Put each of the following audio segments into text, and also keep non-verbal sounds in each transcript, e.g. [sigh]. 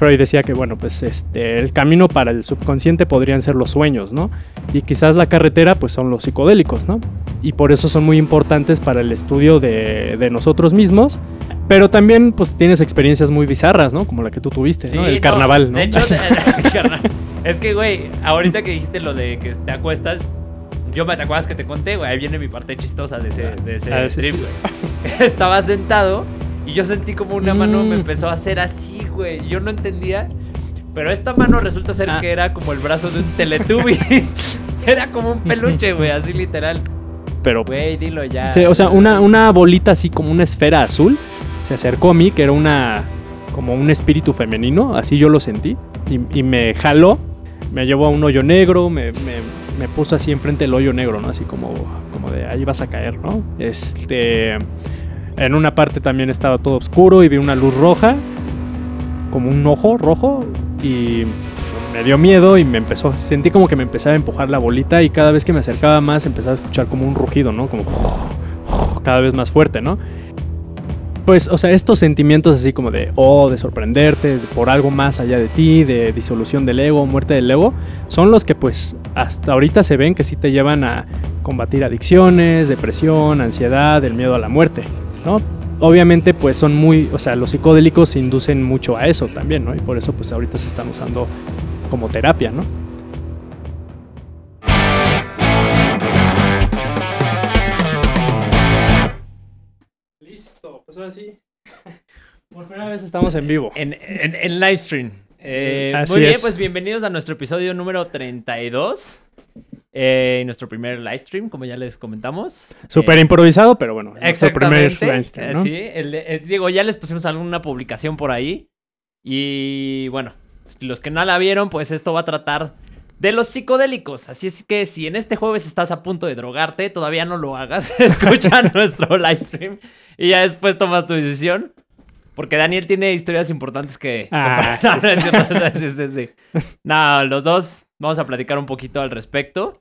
Freud decía que, bueno, pues este, el camino para el subconsciente podrían ser los sueños, ¿no? Y quizás la carretera, pues son los psicodélicos, ¿no? Y por eso son muy importantes para el estudio de, de nosotros mismos. Pero también, pues tienes experiencias muy bizarras, ¿no? Como la que tú tuviste, ¿no? El carnaval, ¿no? De hecho, [laughs] es que, güey, ahorita que dijiste lo de que te acuestas, yo me te acuerdas que te conté, güey. Ahí viene mi parte chistosa de ese, de ese Ah, sí, trip, sí. [laughs] Estaba sentado y yo sentí como una mano me Mm. empezó a hacer así, güey. Yo no entendía. Pero esta mano resulta ser Ah. que era como el brazo de un Teletubby. [laughs] era como un peluche, güey, así literal. Pero, Güey, dilo ya. sí, o sea, una, una bolita así como una esfera azul se acercó a mí, que era una, como un espíritu femenino, así yo lo sentí, y, y me jaló, me llevó a un hoyo negro, me, me- me puso así enfrente del hoyo negro, ¿no? Así como, como de ahí vas a caer, ¿no? Este, en una parte también estaba todo oscuro y vi una luz roja, como un ojo rojo, y me dio miedo y me empezó, sentí como que me empezaba a empujar la bolita y cada vez que me acercaba más empezaba a escuchar como un rugido, ¿no? Como cada vez más fuerte, ¿no? Pues, o sea, estos sentimientos así como de, oh, de sorprenderte, de- por algo más allá de ti, de disolución del ego, muerte del ego, son los que pues hasta ahorita se ven que sí te llevan a combatir adicciones, depresión, ansiedad, el miedo a la muerte, ¿no? Obviamente pues son muy, o sea, los psicodélicos inducen mucho a eso también, ¿no? Y por eso pues ahorita se están usando como terapia, ¿no? Listo, pues ahora sí. [laughs] Por primera vez estamos en vivo. En, en, en live stream. Eh, Así muy bien, es. pues bienvenidos a nuestro episodio número 32. Eh, nuestro primer live stream, como ya les comentamos. Súper Eh, improvisado, pero bueno, es nuestro primer live stream, eh, ¿no? sí, el de- eh, digo, ya les pusimos alguna publicación por ahí. Y bueno, los que no la vieron, pues esto va a tratar de los psicodélicos. Así es que si en este jueves estás a punto de drogarte, todavía no lo hagas. [laughs] Escucha [laughs] nuestro live stream y ya después tomas tu decisión. Porque Daniel tiene historias importantes que... Ah, [laughs] no, no es cierto, sí, sí, sí. No, los dos vamos a platicar un poquito al respecto.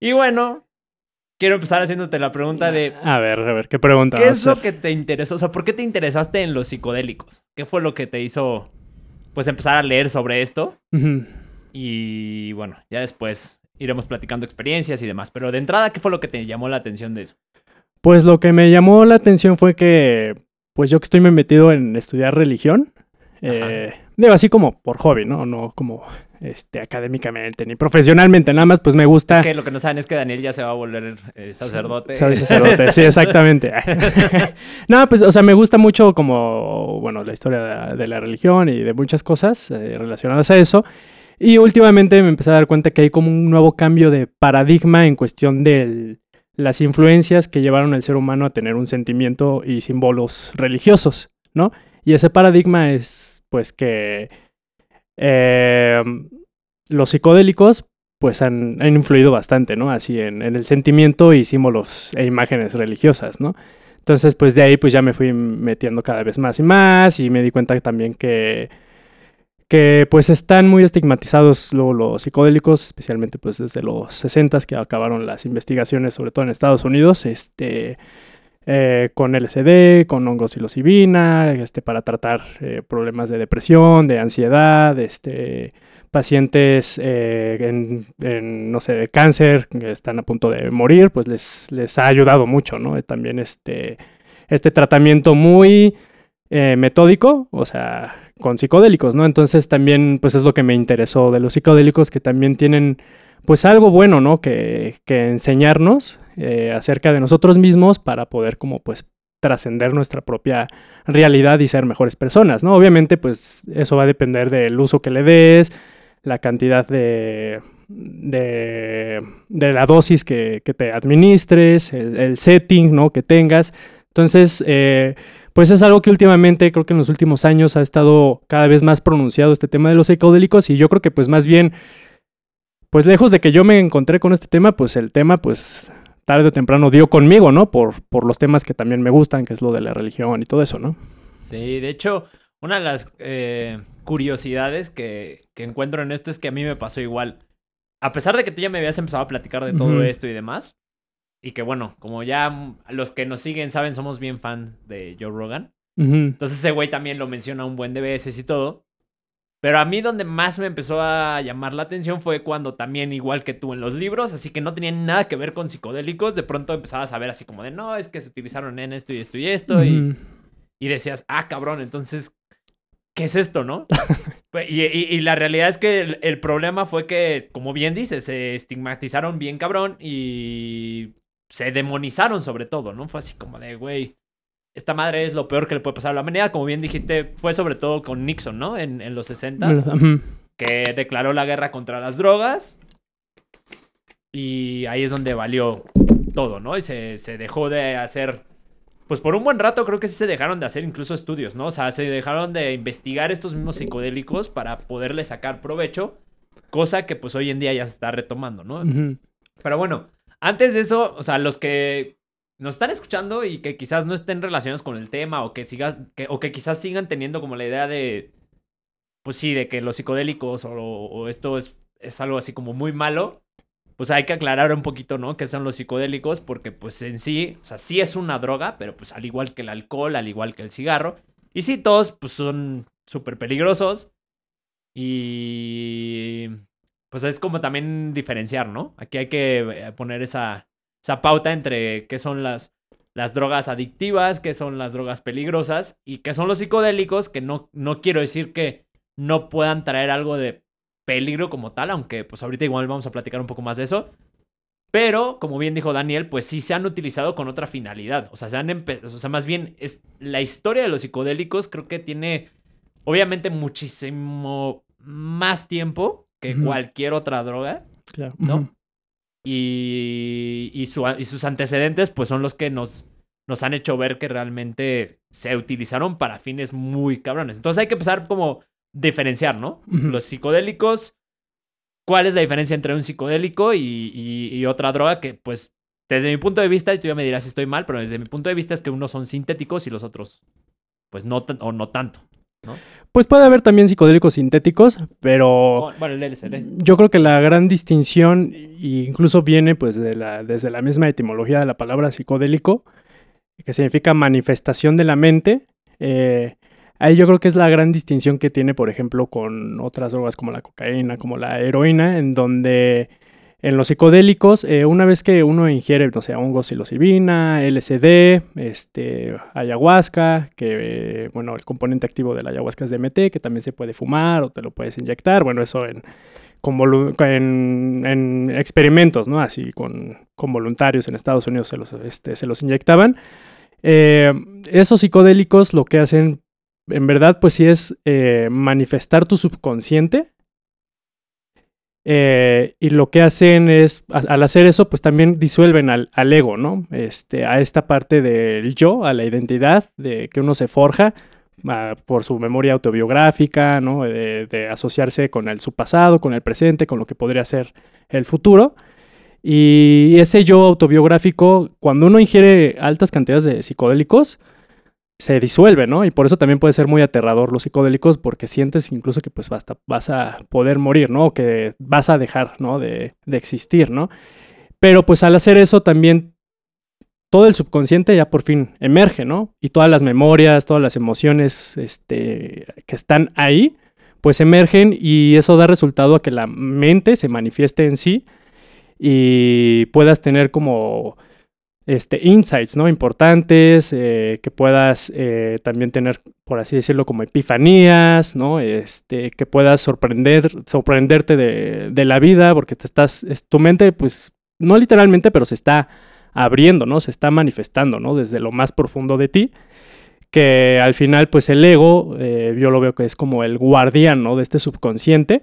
Y bueno, quiero empezar haciéndote la pregunta de... A ver, a ver, ¿qué pregunta? ¿Qué es lo que te interesó? O sea, ¿por qué te interesaste en los psicodélicos? ¿Qué fue lo que te hizo, pues, empezar a leer sobre esto? Y bueno, ya después iremos platicando experiencias y demás. Pero de entrada, ¿qué fue lo que te llamó la atención de eso? Pues lo que me llamó la atención fue que, pues yo que estoy metido en estudiar religión, eh, digo así como por hobby, ¿no? No como este, académicamente ni profesionalmente, nada más pues me gusta... Es que lo que no saben es que Daniel ya se va a volver eh, sacerdote. Soy sacerdote, sí, [laughs] exactamente. [laughs] [laughs] no, pues, o sea, me gusta mucho como, bueno, la historia de, de la religión y de muchas cosas eh, relacionadas a eso. Y últimamente me empecé a dar cuenta que hay como un nuevo cambio de paradigma en cuestión de las influencias que llevaron al ser humano a tener un sentimiento y símbolos religiosos, ¿no? Y ese paradigma es, pues, que eh, los psicodélicos pues han, influido bastante, ¿no? Así en, en el sentimiento y símbolos e imágenes religiosas, ¿no? Entonces, pues de ahí pues ya me fui metiendo cada vez más y más y me di cuenta también que, que pues están muy estigmatizados luego los psicodélicos, especialmente pues desde los 60 que acabaron las investigaciones, sobre todo en Estados Unidos, este, eh, con LSD, con hongos psilocibina, este, para tratar eh, problemas de depresión, de ansiedad, este, pacientes eh, en, no sé, de cáncer que están a punto de morir, pues les, les ha ayudado mucho, ¿no? También este, este tratamiento muy metódico, o sea, con psicodélicos, ¿no? Entonces también, pues es lo que me interesó de los psicodélicos, que también tienen, pues algo bueno, ¿no? Que, que enseñarnos eh, acerca de nosotros mismos para poder como, pues, trascender nuestra propia realidad y ser mejores personas, ¿no? Obviamente, pues eso va a depender del uso que le des, la cantidad de, de, de la dosis que, que, te administres, el, setting, ¿no? Que tengas. Entonces, eh, pues es algo que últimamente, creo que en los últimos años ha estado cada vez más pronunciado este tema de los psicodélicos y yo creo que pues más bien, pues lejos de que yo me encontré con este tema, pues el tema pues tarde o temprano dio conmigo, ¿no? Por, por los temas que también me gustan, que es lo de la religión y todo eso, ¿no? Sí, de hecho, una de las eh, curiosidades que, que, encuentro en esto es que a mí me pasó igual. A pesar de que tú ya me habías empezado a platicar de todo uh -huh. esto y demás, y que bueno, como ya los que nos siguen saben, somos bien fans de Joe Rogan. Uh -huh. Entonces ese güey también lo menciona un buen de veces y todo. Pero a mí donde más me empezó a llamar la atención fue cuando también, igual que tú en los libros, así que no tenían nada que ver con psicodélicos, de pronto empezabas a ver así como de, no, es que se utilizaron en esto y esto y esto, y, y decías, ah, cabrón, entonces, ¿qué es esto, no? [laughs] Pues, y, y- y la realidad es que el, el problema fue que, como bien dices, se estigmatizaron bien cabrón y se demonizaron sobre todo, ¿no? Fue así como de, güey, esta madre es lo peor que le puede pasar a la humanidad. Como bien dijiste, fue sobre todo con Nixon, ¿no? En, en los 60 Ujú. que declaró la guerra contra las drogas. Y ahí es donde valió todo, ¿no? Y se, se dejó de hacer. Pues por un buen rato creo que sí se dejaron de hacer incluso estudios, ¿no? O sea, se dejaron de investigar estos mismos psicodélicos para poderle sacar provecho. Cosa que pues hoy en día ya se está retomando, ¿no? Pero bueno, antes de eso, o sea, los que nos están escuchando y que quizás no estén relacionados con el tema o que sigas, o que quizás sigan teniendo como la idea de, pues sí, de que los psicodélicos o, o esto es, es algo así como muy malo, pues hay que aclarar un poquito, ¿no? ¿Qué son los psicodélicos? Porque pues en sí, o sea, sí es una droga, pero pues al igual que el alcohol, al igual que el cigarro, y sí, todos pues son súper peligrosos y pues es como también diferenciar, ¿no? Aquí hay que eh, poner esa, esa pauta entre qué son las, las drogas adictivas, qué son las drogas peligrosas y qué son los psicodélicos, que no, no quiero decir que no puedan traer algo de peligro como tal, aunque pues ahorita igual vamos a platicar un poco más de eso. Pero, como bien dijo Daniel, pues sí se han utilizado con otra finalidad. O sea, se han o sea, más bien es la historia de los psicodélicos creo que tiene obviamente muchísimo más tiempo que cualquier otra droga. Claro. ¿no? Y, y, su- y sus antecedentes, pues son los que nos, nos han hecho ver que realmente se utilizaron para fines muy cabrones. Entonces hay que empezar como diferenciar, ¿no? Los psicodélicos, ¿cuál es la diferencia entre un psicodélico y, y- y otra droga que, pues, desde mi punto de vista, y tú ya me dirás si estoy mal, pero desde mi punto de vista es que unos son sintéticos y los otros, pues, no, o no tanto. Pues puede haber también psicodélicos sintéticos, pero Oh, Bueno, el LSD. yo creo que la gran distinción e incluso viene pues de la, desde la misma etimología de la palabra psicodélico, que significa manifestación de la mente. Eh, ahí yo creo que es la gran distinción que tiene, por ejemplo, con otras drogas como la cocaína, como la heroína, en donde en los psicodélicos, eh, una vez que uno ingiere, no sé, hongos psilocibina, LSD, este, ayahuasca, que, bueno, el componente activo de la ayahuasca es DMT, que también se puede fumar o te lo puedes inyectar, bueno, eso en, con en, en experimentos, ¿no? Así con, con voluntarios en Estados Unidos se los, este, se los inyectaban. Eh, esos psicodélicos lo que hacen, en verdad, pues sí es eh, manifestar tu subconsciente. Eh, y lo que hacen es, al hacer eso, pues también disuelven al, al ego, ¿no? Este, a esta parte del yo, a la identidad de que uno se forja ah, por su memoria autobiográfica, ¿no? De, de asociarse con el, su pasado, con el presente, con lo que podría ser el futuro. Y ese yo autobiográfico, cuando uno ingiere altas cantidades de psicodélicos, se disuelve, ¿no? Y por eso también puede ser muy aterrador los psicodélicos, porque sientes incluso que pues basta, vas a poder morir, ¿no? O que vas a dejar, ¿no? De, de existir, ¿no? Pero pues al hacer eso también todo el subconsciente ya por fin emerge, ¿no? Y todas las memorias, todas las emociones este, que están ahí, pues emergen y eso da resultado a que la mente se manifieste en sí y puedas tener como este, insights, ¿no? Importantes, eh, que puedas eh, también tener, por así decirlo, como epifanías, ¿no? Este, que puedas sorprender, sorprenderte de, de la vida, porque te estás, es- tu mente, pues, no literalmente, pero se está abriendo, ¿no? Se está manifestando, ¿no? Desde lo más profundo de ti, que al final, pues, el ego, eh, yo lo veo que es como el guardián, ¿no? De este subconsciente.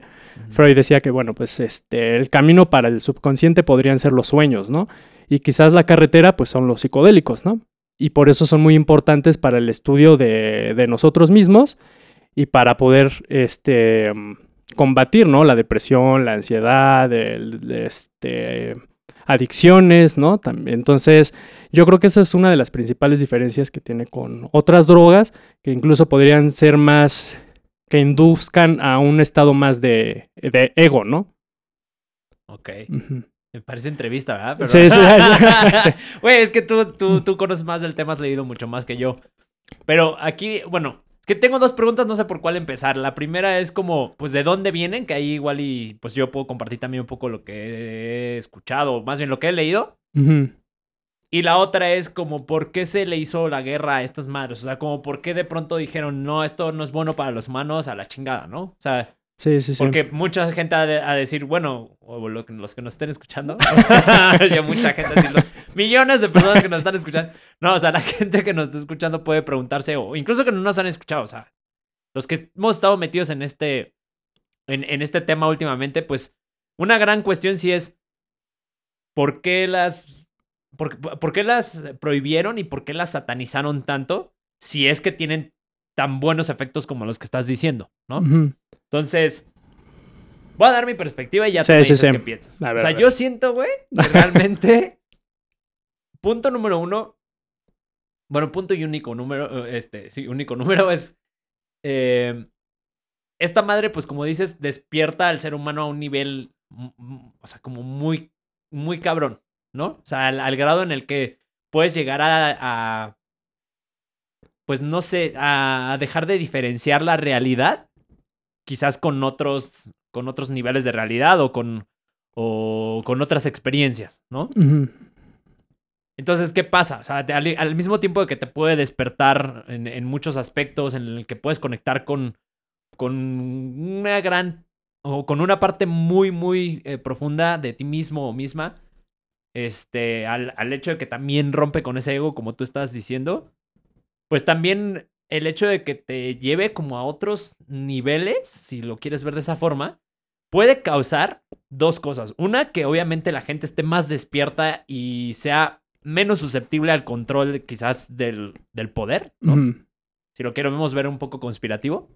Freud decía que, bueno, pues, este, el camino para el subconsciente podrían ser los sueños, ¿no? Y quizás la carretera, pues son los psicodélicos, ¿no? Y por eso son muy importantes para el estudio de, de nosotros mismos y para poder este, combatir, ¿no? La depresión, la ansiedad, el- este, adicciones, ¿no? También, entonces, yo creo que esa es una de las principales diferencias que tiene con otras drogas, que incluso podrían ser más, que induzcan a un estado más de, de ego, ¿no? Ok. Me parece entrevista, ¿verdad? Pero- Sí, sí, [laughs] sí. Güey, es que tú, tú, tú conoces más del tema, has leído mucho más que yo. Pero aquí, bueno, es que tengo dos preguntas, no sé por cuál empezar. La primera es como, pues, ¿de dónde vienen? Que ahí igual y pues yo puedo compartir también un poco lo que he escuchado, más bien lo que he leído. Ujú. Y la otra es como, ¿por qué se le hizo la guerra a estas madres? O sea, como, ¿por qué de pronto dijeron, no, esto no es bueno para los humanos, a la chingada, ¿no? O sea, Sí, sí, sí. porque mucha gente ha de, a decir, bueno, o lo los que nos estén escuchando, [laughs] [laughs] ya mucha gente, así, los millones de personas que nos están escuchando. No, o sea, la gente que nos está escuchando puede preguntarse, o incluso que no nos han escuchado, o sea, los que hemos estado metidos en este, en, en este tema últimamente, pues una gran cuestión sí es, ¿por qué las, por, por qué las prohibieron y por qué las satanizaron tanto si es que tienen tan buenos efectos como los que estás diciendo, ¿no? Entonces, voy a dar mi perspectiva y ya Sí, tú me dices sí. qué piensas. Ver, o sea, yo siento, güey, que [laughs] realmente, punto número uno, bueno, punto y único número, este, sí, único [laughs] número es, eh, esta madre, pues como dices, despierta al ser humano a un nivel, o sea, como muy, muy cabrón, ¿no? O sea, al, al grado en el que puedes llegar a, a, pues no sé, a dejar de diferenciar la realidad quizás con otros, con otros niveles de realidad o con, o con otras experiencias, ¿no? Entonces, ¿qué pasa? O sea, te- al, al mismo tiempo de que te puede despertar en, en muchos aspectos, en el que puedes conectar con, con una gran, o con una parte muy, muy eh, profunda de ti mismo o misma, este, al, al hecho de que también rompe con ese ego, como tú estás diciendo, pues también el hecho de que te lleve como a otros niveles, si lo quieres ver de esa forma, puede causar dos cosas. Una, que obviamente la gente esté más despierta y sea menos susceptible al control quizás del, del poder, ¿no? Si lo queremos ver un poco conspirativo.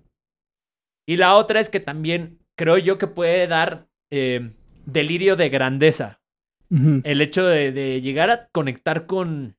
Y la otra es que también creo yo que puede dar eh, delirio de grandeza. El hecho de, de llegar a conectar con,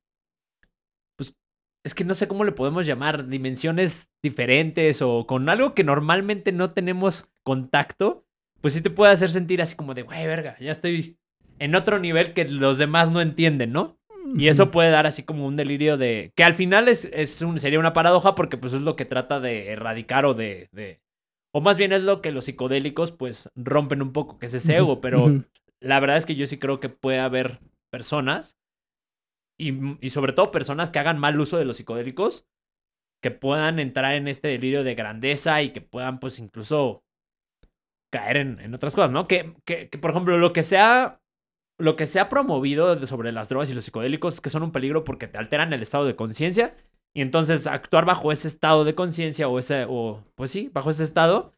es que no sé cómo le podemos llamar, dimensiones diferentes o con algo que normalmente no tenemos contacto, pues sí te puede hacer sentir así como de, güey, verga, ya estoy en otro nivel que los demás no entienden, ¿no? Y eso puede dar así como un delirio de... Que al final es, es un, sería una paradoja porque pues es lo que trata de erradicar o de, de... O más bien es lo que los psicodélicos pues rompen un poco, que es ese ego. Pero la verdad es que yo sí creo que puede haber personas y, y sobre todo personas que hagan mal uso de los psicodélicos que puedan entrar en este delirio de grandeza y que puedan pues incluso caer en, en otras cosas, ¿no? Que, que, que, por ejemplo lo que sea lo que se ha promovido sobre las drogas y los psicodélicos es que son un peligro porque te alteran el estado de conciencia y entonces actuar bajo ese estado de conciencia o ese o pues sí, bajo ese estado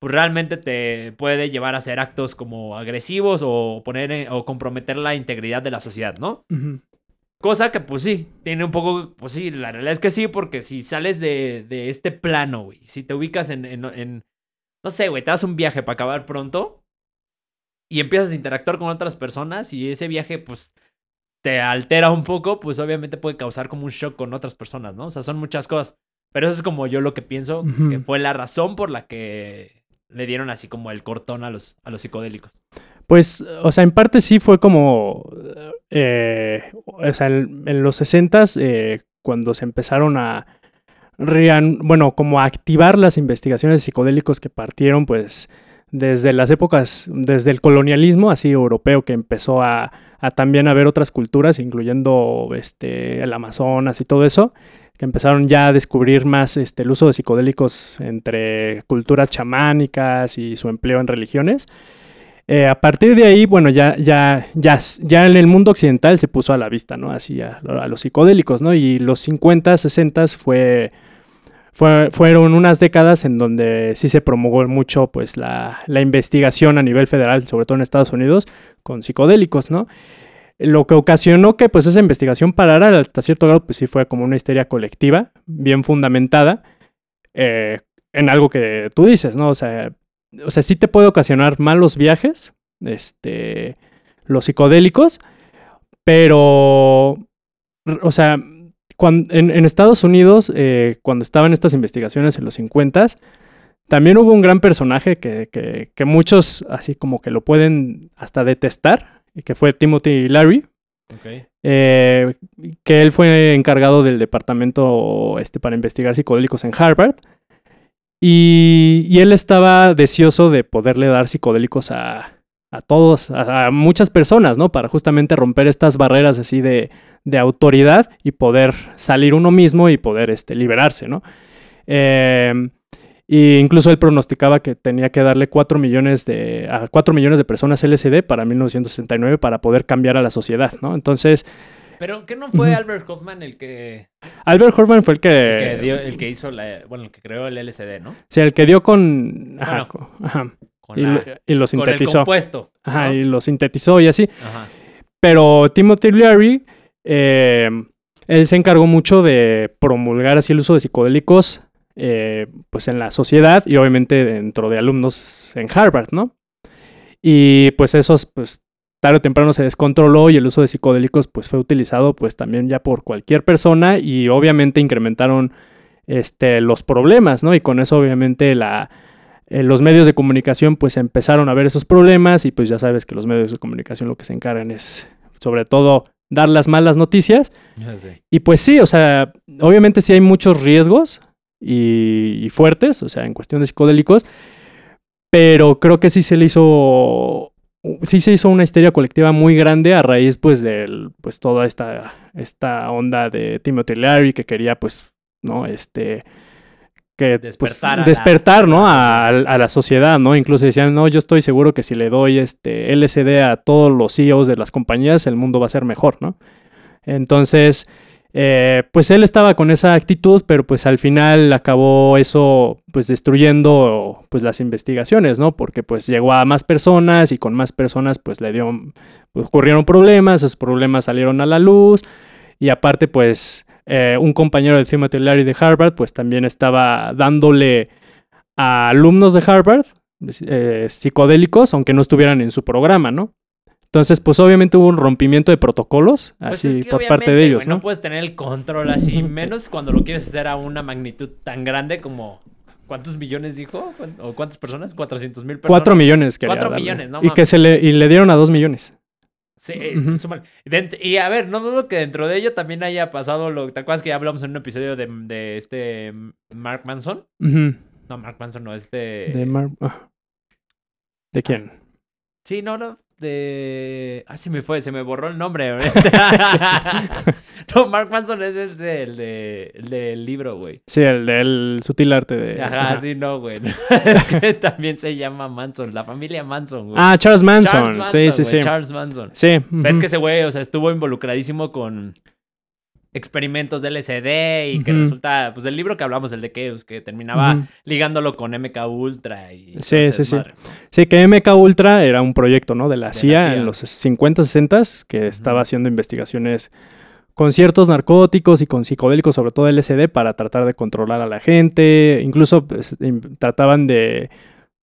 pues realmente te puede llevar a hacer actos como agresivos o poner o comprometer la integridad de la sociedad, ¿no? Ujú. Cosa que pues sí, tiene un poco, pues sí, la realidad es que sí, porque si sales de, de este plano, güey, si te ubicas en, en, en- no sé, güey, te das un viaje para acabar pronto y empiezas a interactuar con otras personas y ese viaje pues te altera un poco, pues obviamente puede causar como un shock con otras personas, ¿no? O sea, son muchas cosas. Pero eso es como yo lo que pienso, que fue la razón por la que le dieron así como el cortón a los, a los psicodélicos. Pues, o sea, en parte sí fue como, eh, o sea, en, los 60 cuando se empezaron a, bueno, como a activar las investigaciones psicodélicos que partieron, pues, desde las épocas, desde el colonialismo así europeo que empezó a, a también a ver otras culturas, incluyendo este, el Amazonas y todo eso, que empezaron ya a descubrir más este, el uso de psicodélicos entre culturas chamánicas y su empleo en religiones. Eh, a partir de ahí, bueno, ya, ya, ya, ya en el mundo occidental se puso a la vista, ¿no? Así a, a los psicodélicos, ¿no? Y los 50, 60 fue, fue, fueron unas décadas en donde sí se promulgó mucho, pues, la, la investigación a nivel federal, sobre todo en Estados Unidos, con psicodélicos, ¿no? Lo que ocasionó que, pues, esa investigación parara hasta cierto grado, pues sí fue como una histeria colectiva, bien fundamentada, eh, en algo que tú dices, ¿no? O sea, o sea, sí te puede ocasionar malos viajes, este, los psicodélicos, pero, o sea, cuan- en, en Estados Unidos, eh, cuando estaban estas investigaciones en los 50 también hubo un gran personaje que, que, que muchos así como que lo pueden hasta detestar, y que fue Timothy Larry, Ok. eh, que él fue encargado del departamento este, para investigar psicodélicos en Harvard. Y, y él estaba deseoso de poderle dar psicodélicos a, a todos, a, muchas personas, ¿no? Para justamente romper estas barreras así de, de autoridad y poder salir uno mismo y poder este, liberarse, ¿no? Eh, y incluso él pronosticaba que tenía que darle 4 millones de, a 4 millones de personas LSD para 1969 para poder cambiar a la sociedad, ¿no? Entonces, Pero ¿qué no fue. Albert Hoffman el que, Albert Hoffman fue el que, el que, dio- el que hizo la, bueno, el que creó el LSD, ¿no? sí, el que dio con, ajá, Bueno, ajá, Con, y, la- lo, y lo con el sintetizó, compuesto. ajá, ¿no? y lo sintetizó y así. Ajá. Pero Timothy Leary, eh, él se encargó mucho de promulgar así el uso de psicodélicos, eh, pues en la sociedad y obviamente dentro de alumnos en Harvard, ¿no? Y pues esos, pues tarde o temprano se descontroló y el uso de psicodélicos pues fue utilizado pues también ya por cualquier persona y obviamente incrementaron este, los problemas, ¿no? Y con eso obviamente la, eh, los medios de comunicación pues empezaron a ver esos problemas y pues ya sabes que los medios de comunicación lo que se encargan es sobre todo dar las malas noticias Sí. y pues sí, o sea, obviamente sí hay muchos riesgos y, y fuertes, o sea, en cuestión de psicodélicos, pero creo que sí se le hizo, sí se hizo una histeria colectiva muy grande a raíz pues del, pues toda esta, esta onda de Timothy Leary que quería pues, ¿no? Este, que pues, Despertar la- ¿no? a A, la sociedad, ¿no? Incluso decían, no, yo estoy seguro que si le doy este LSD a todos los CEOs de las compañías, el mundo va a ser mejor, ¿no? Entonces, eh, pues él estaba con esa actitud, pero pues al final acabó eso pues destruyendo pues las investigaciones, ¿no? Porque pues llegó a más personas y con más personas pues le dio, pues, ocurrieron problemas, esos problemas salieron a la luz y aparte pues eh, un compañero de Timothy de Harvard pues también estaba dándole a alumnos de Harvard eh, psicodélicos aunque no estuvieran en su programa, ¿no? Entonces, pues obviamente hubo un rompimiento de protocolos, Pues así es que por parte de ellos, güey, ¿no? puedes tener el control así, menos cuando lo quieres hacer a una magnitud tan grande como... ¿Cuántos millones dijo? ¿Cuán- ¿O cuántas personas? ¿400 mil personas? Cuatro millones quería Cuatro darle. millones, no Y que mames. se le, y le dieron a dos millones. Sí. Dent- y a ver, no dudo que dentro de ello también haya pasado lo... ¿Te acuerdas que ya hablamos en un episodio de, de este Mark Manson? No, Mark Manson no, este... De Mar- ah. ¿De quién? Sí, no, no. De. Ah, se me fue, se me borró el nombre. [laughs] [laughs] no, Mark Manson es el, de- el, de, el del libro, güey. Sí, el del sutil arte de. Ajá, sí, no, güey. [laughs] es que también se llama Manson, la familia Manson, güey. Ah, Charles Manson. Charles Manson, sí, sí, sí. Charles Manson. Sí. Ves que ese güey, o sea, estuvo involucradísimo con experimentos de LSD y que resulta, pues el libro que hablamos, el de Keus, que terminaba ligándolo con MK Ultra y... Sí, sí, sí. Sí, que MK Ultra era un proyecto, ¿no? De la CIA, CIA. en los 50, 60 que estaba haciendo investigaciones con ciertos narcóticos y con psicodélicos, sobre todo LSD, para tratar de controlar a la gente. Incluso pues, trataban de.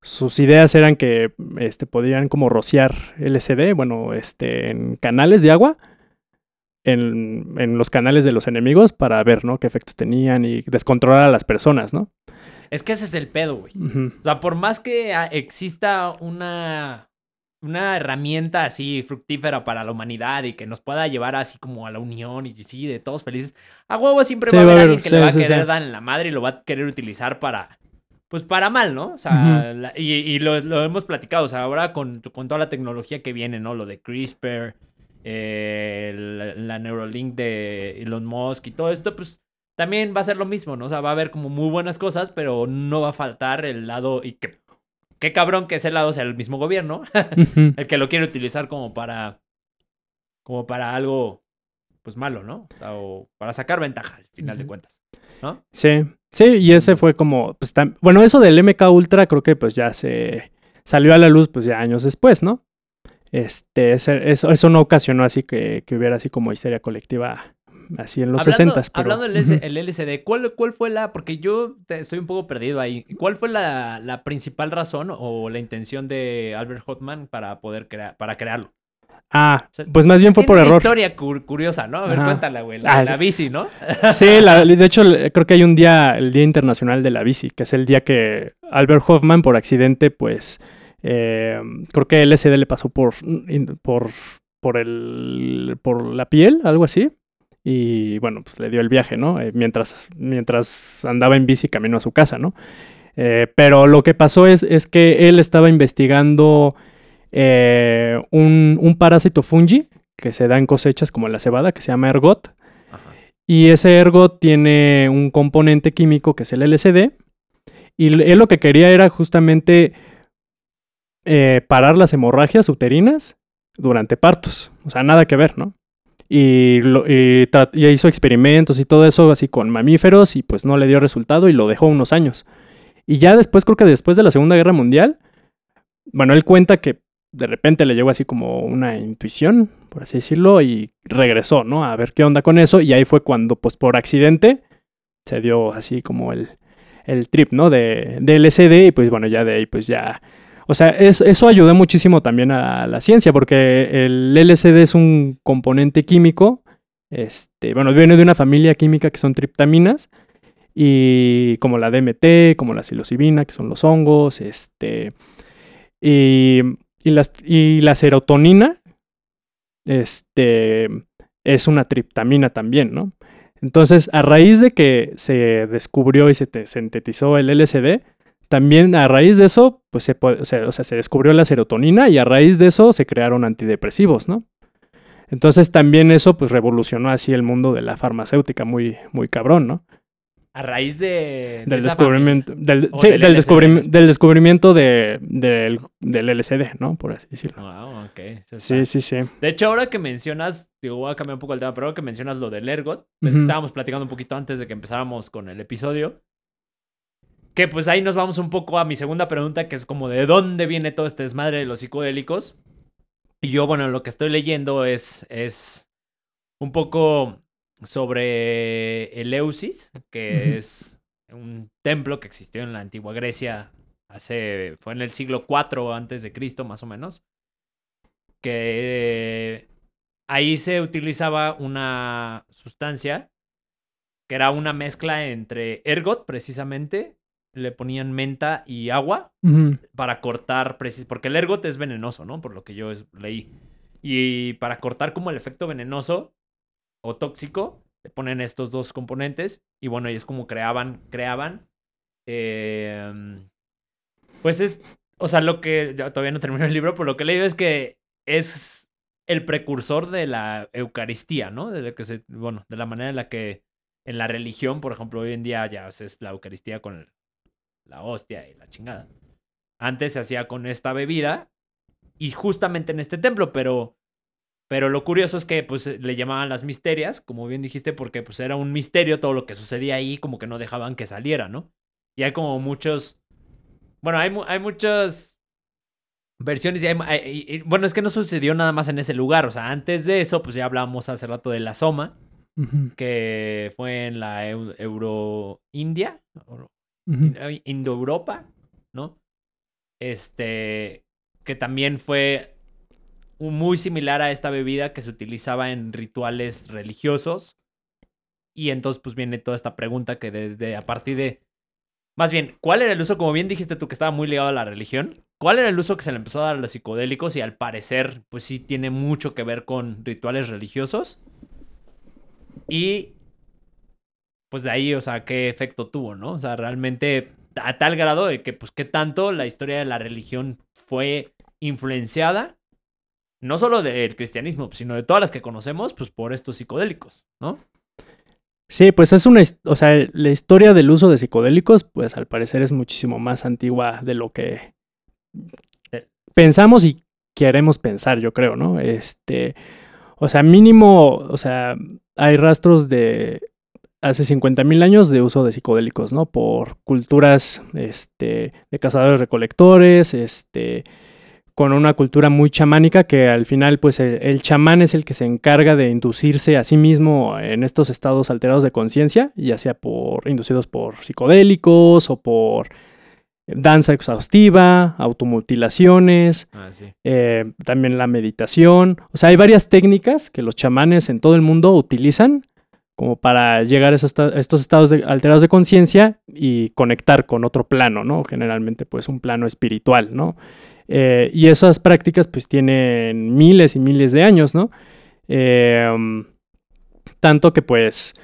Sus ideas eran que este, podían como rociar LSD, bueno, este, en canales de agua, en, en los canales de los enemigos, para ver, ¿no? Qué efectos tenían y descontrolar a las personas, ¿no? Es que ese es el pedo, güey. O sea, por más que ah, exista una, una herramienta así fructífera para la humanidad y que nos pueda llevar así como a la unión y sí, de todos felices, a huevo siempre Sí, va a haber alguien que sí, le va a querer dar en la madre y lo va a querer utilizar para, pues para mal, ¿no? O sea, la- y, y lo, lo hemos platicado, o sea, ahora con, con toda la tecnología que viene, ¿no? Lo de CRISPR, eh, la, la Neuralink de Elon Musk y todo esto, pues también va a ser lo mismo, ¿no? O sea, va a haber como muy buenas cosas, pero no va a faltar el lado y que qué cabrón que ese lado sea el mismo gobierno, [laughs] el que lo quiere utilizar como para como para algo pues malo, ¿no? O, sea, o para sacar ventaja al final de cuentas, ¿no? Sí, sí, y ese fue como, pues, tam- bueno, eso del MK Ultra creo que pues ya se salió a la luz pues ya años después, ¿no? Este, eso, eso no ocasionó así que, que hubiera así como histeria colectiva así en los hablando, 60 pero hablando del el LSD, ¿cuál, ¿cuál fue la? Porque yo estoy un poco perdido ahí. ¿Cuál fue la, la principal razón o la intención de Albert Hoffman para poder crear, para crearlo? Ah, sea, pues más bien fue por una error. historia cur- curiosa, ¿no? A ver, Ajá. cuéntala, güey. La, Ah, la bici, ¿no? Sí, [laughs] la- de hecho creo que hay un día, el Día Internacional de la Bici, que es el día que Albert Hoffman por accidente pues eh, creo que LSD le pasó por, por, por el, por la piel, algo así. Y bueno, pues le dio el viaje, ¿no? Eh, mientras, mientras andaba en bici camino a su casa, ¿no? Eh, pero lo que pasó es, es, que él estaba investigando un, un, parásito fungi que se da en cosechas como la cebada, que se llama ergot. Ajá. Y ese ergot tiene un componente químico que es el LSD. Y él lo que quería era justamente eh, parar las hemorragias uterinas durante partos. O sea, nada que ver, ¿no? Y, lo, hizo experimentos y todo eso así con mamíferos y pues no le dio resultado y lo dejó unos años. Y ya después, creo que después de la Segunda Guerra Mundial, bueno, él cuenta que de repente le llegó así como una intuición, por así decirlo, y regresó, ¿no? A ver qué onda con eso. Y ahí fue cuando, pues por accidente, se dio así como el, el trip, ¿no? De, de LSD y pues bueno, ya de ahí pues ya o sea, es, eso ayuda muchísimo también a la ciencia, porque el LSD es un componente químico, este, bueno, viene de una familia química que son triptaminas, y como la DMT, como la psilocibina, que son los hongos, este, y, y la serotonina, este, es una triptamina también, ¿no? Entonces, a raíz de que se descubrió y se sintetizó el LSD, también a raíz de eso, pues se, o sea, se descubrió la serotonina y a raíz de eso se crearon antidepresivos, ¿no? Entonces también eso pues revolucionó así el mundo de la farmacéutica muy, muy cabrón, ¿no? A raíz de... del, descubrimiento, del, sí, del, del, descubrimiento de, del, del, LSD, ¿no? Por así decirlo. Wow, ok. Sí, sí, sí. De hecho, ahora que mencionas, digo, voy a cambiar un poco el tema, pero ahora que mencionas lo del ergot, pues uh -huh. estábamos platicando un poquito antes de que empezáramos con el episodio, que pues ahí nos vamos un poco a mi segunda pregunta, que es como de dónde viene todo este desmadre de los psicodélicos. Y yo, bueno, lo que estoy leyendo es, es un poco sobre Eleusis, que es un templo que existió en la antigua Grecia hace, fue en el siglo IV antes de Cristo, más o menos. Que ahí se utilizaba una sustancia que era una mezcla entre ergot, precisamente, le ponían menta y agua uh -huh. para cortar, porque el ergot es venenoso, ¿no? Por lo que yo leí. Y para cortar como el efecto venenoso o tóxico, le ponen estos dos componentes y bueno, y es como creaban, creaban. Eh, pues es, o sea, lo que, yo todavía no termino el libro, pero lo que he leído es que es el precursor de la Eucaristía, ¿no? De, que se, bueno, de la manera en la que en la religión, por ejemplo, hoy en día ya es la Eucaristía con el, la hostia y la chingada. Antes se hacía con esta bebida y justamente en este templo, pero pero lo curioso es que pues le llamaban las misterias, como bien dijiste, porque pues era un misterio todo lo que sucedía ahí, como que no dejaban que saliera, ¿no? Y hay como muchos bueno, hay, hay muchas versiones y, hay, hay, y, bueno, es que no sucedió nada más en ese lugar, o sea, antes de eso pues ya hablábamos hace rato de la Soma, uh -huh. que fue en la Euro India, uh -huh. Indoeuropa, ¿no? Este, que también fue muy similar a esta bebida que se utilizaba en rituales religiosos. Y entonces pues viene toda esta pregunta que desde a partir de... Más bien, ¿cuál era el uso? Como bien dijiste tú que estaba muy ligado a la religión. ¿Cuál era el uso que se le empezó a dar a los psicodélicos? Y al parecer, pues sí tiene mucho que ver con rituales religiosos. Y pues de ahí, o sea, qué efecto tuvo, ¿no? O sea, realmente a tal grado de que, pues, qué tanto la historia de la religión fue influenciada, no solo del cristianismo, sino de todas las que conocemos, pues, por estos psicodélicos, ¿no? Sí, pues es una, o sea, la historia del uso de psicodélicos, pues al parecer es muchísimo más antigua de lo que pensamos y queremos pensar, yo creo, ¿no? Este, o sea, mínimo, o sea, hay rastros de hace 50.000 años de uso de psicodélicos, ¿no? Por culturas este, de cazadores recolectores, este, con una cultura muy chamánica que al final, pues el, el, chamán es el que se encarga de inducirse a sí mismo en estos estados alterados de conciencia, ya sea por inducidos por psicodélicos o por danza exhaustiva, automutilaciones, ah, sí. eh, también la meditación. O sea, hay varias técnicas que los chamanes en todo el mundo utilizan como para llegar a esos, estos estados alterados de conciencia y conectar con otro plano, ¿no? Generalmente pues un plano espiritual, ¿no? Eh, y esas prácticas pues tienen miles y miles de años, ¿no? Em, tanto que pues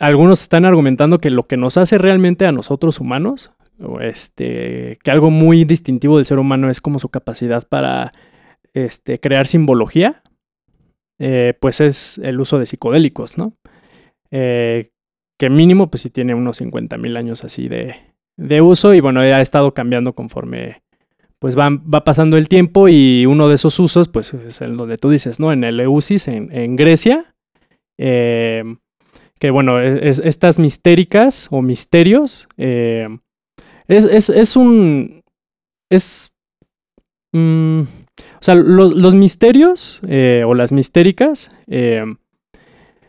algunos están argumentando que lo que nos hace realmente a nosotros humanos, este, que algo muy distintivo del ser humano es como su capacidad para este, crear simbología, eh, pues es el uso de psicodélicos, ¿no? Eh, que mínimo, pues sí tiene unos 50 mil años así de, de, uso y bueno, ha estado cambiando conforme pues va, va, pasando el tiempo y uno de esos usos, pues es el donde tú dices, ¿no? En el Eusis, en, en Grecia, eh, que bueno, e, es, estas mistéricas o misterios, es, es, es, un... es... Mm, o sea, los, misterios eh, o las mistéricas eh,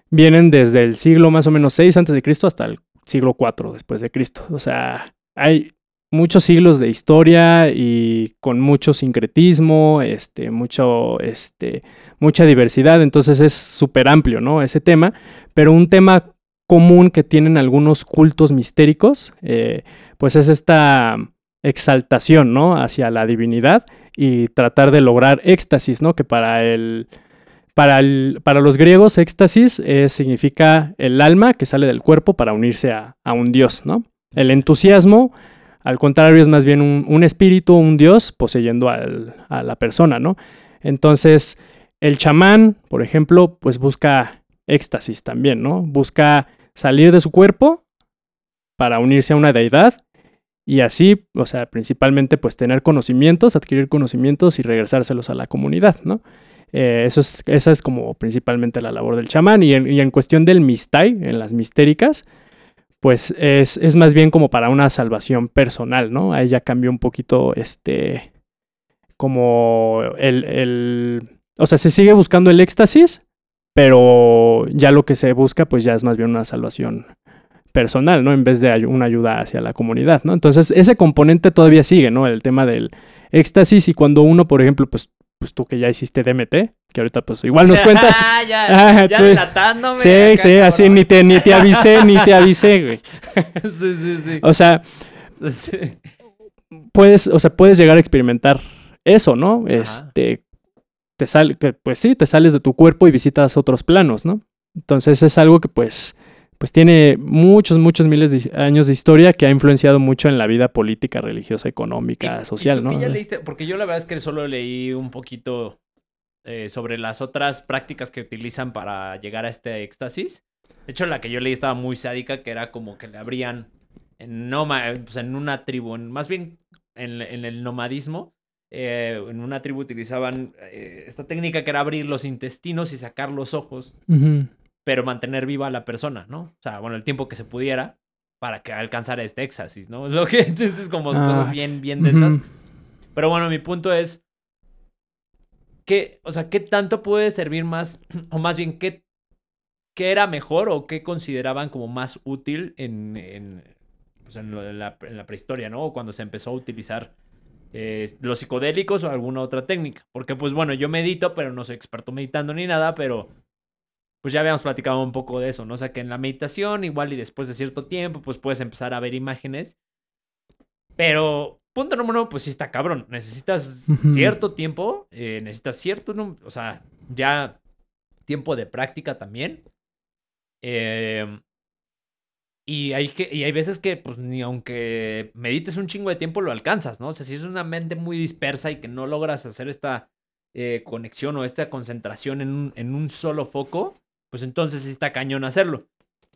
vienen desde el siglo más o menos 6 antes de Cristo hasta el siglo 4 después de Cristo. O sea, hay muchos siglos de historia y con mucho sincretismo, este, mucho, este, mucha diversidad. Entonces es súper amplio, ¿no? Ese tema. Pero un tema común que tienen algunos cultos mistéricos, eh, pues es esta exaltación, ¿no? Hacia la divinidad y tratar de lograr éxtasis, ¿no? Que para el, para, el, para los griegos éxtasis significa el alma que sale del cuerpo para unirse a, un dios, ¿no? El entusiasmo, al contrario, es más bien un, espíritu, un dios poseyendo a la persona, ¿no? Entonces, el chamán, por ejemplo, pues busca éxtasis también, ¿no? Busca salir de su cuerpo para unirse a una deidad y así, o sea, principalmente pues tener conocimientos, adquirir conocimientos y regresárselos a la comunidad, ¿no? Eh, eso es, esa es como principalmente la labor del chamán. Y en, cuestión del mistai, en las mistéricas, pues es, es, más bien como para una salvación personal, ¿no? Ahí ya cambió un poquito este, como el, el, o sea, se sigue buscando el éxtasis, pero ya lo que se busca pues ya es más bien una salvación personal, ¿no? En vez de una ayuda hacia la comunidad, ¿no? Entonces, ese componente todavía sigue, ¿no? El tema del éxtasis y cuando uno, por ejemplo, pues, pues tú que ya hiciste DMT, que ahorita pues igual nos [laughs] cuentas. [laughs] ah, ya, ah, ya relatándome. Sí, sí, así ni te, ni te avisé, ni te avisé, güey. [laughs] sí, sí, sí. O sea, puedes, o sea, puedes llegar a experimentar eso, ¿no? Este, te sale, pues sí, te sales de tu cuerpo y visitas otros planos, ¿no? Entonces es algo que pues pues tiene muchos, muchos miles de años de historia que ha influenciado mucho en la vida política, religiosa, económica, social, ¿no? Ya leíste? Porque yo la verdad es que solo leí un poquito eh, sobre las otras prácticas que utilizan para llegar a este éxtasis. De hecho, la que yo leí estaba muy sádica, que era como que le abrían en, pues en una tribu, más bien en, el nomadismo. Eh, en una tribu utilizaban eh, esta técnica que era abrir los intestinos y sacar los ojos pero mantener viva a la persona, ¿no? O sea, bueno, el tiempo que se pudiera para que alcanzara este éxtasis, ¿no? [laughs] Lo que entonces como cosas ah, bien, bien densas. Pero bueno, mi punto es que, o sea, ¿qué tanto puede servir más, [clears throat] o más bien, qué, qué era mejor o qué consideraban como más útil en, en, pues en, la, prehistoria, ¿no? O cuando se empezó a utilizar eh, los psicodélicos o alguna otra técnica. Porque, pues bueno, yo medito, pero no soy experto meditando ni nada, pero pues ya habíamos platicado un poco de eso, ¿no? O sea, que en la meditación, igual y después de cierto tiempo, pues puedes empezar a ver imágenes. Pero, punto número uno, pues sí está cabrón. Necesitas cierto tiempo, eh, necesitas cierto, o sea, ya tiempo de práctica también. Em, y hay, que, y hay veces que, pues, ni aunque medites un chingo de tiempo, lo alcanzas, ¿no? O sea, si es una mente muy dispersa y que no logras hacer esta eh, conexión o esta concentración en un, en un solo foco, pues entonces sí está cañón hacerlo.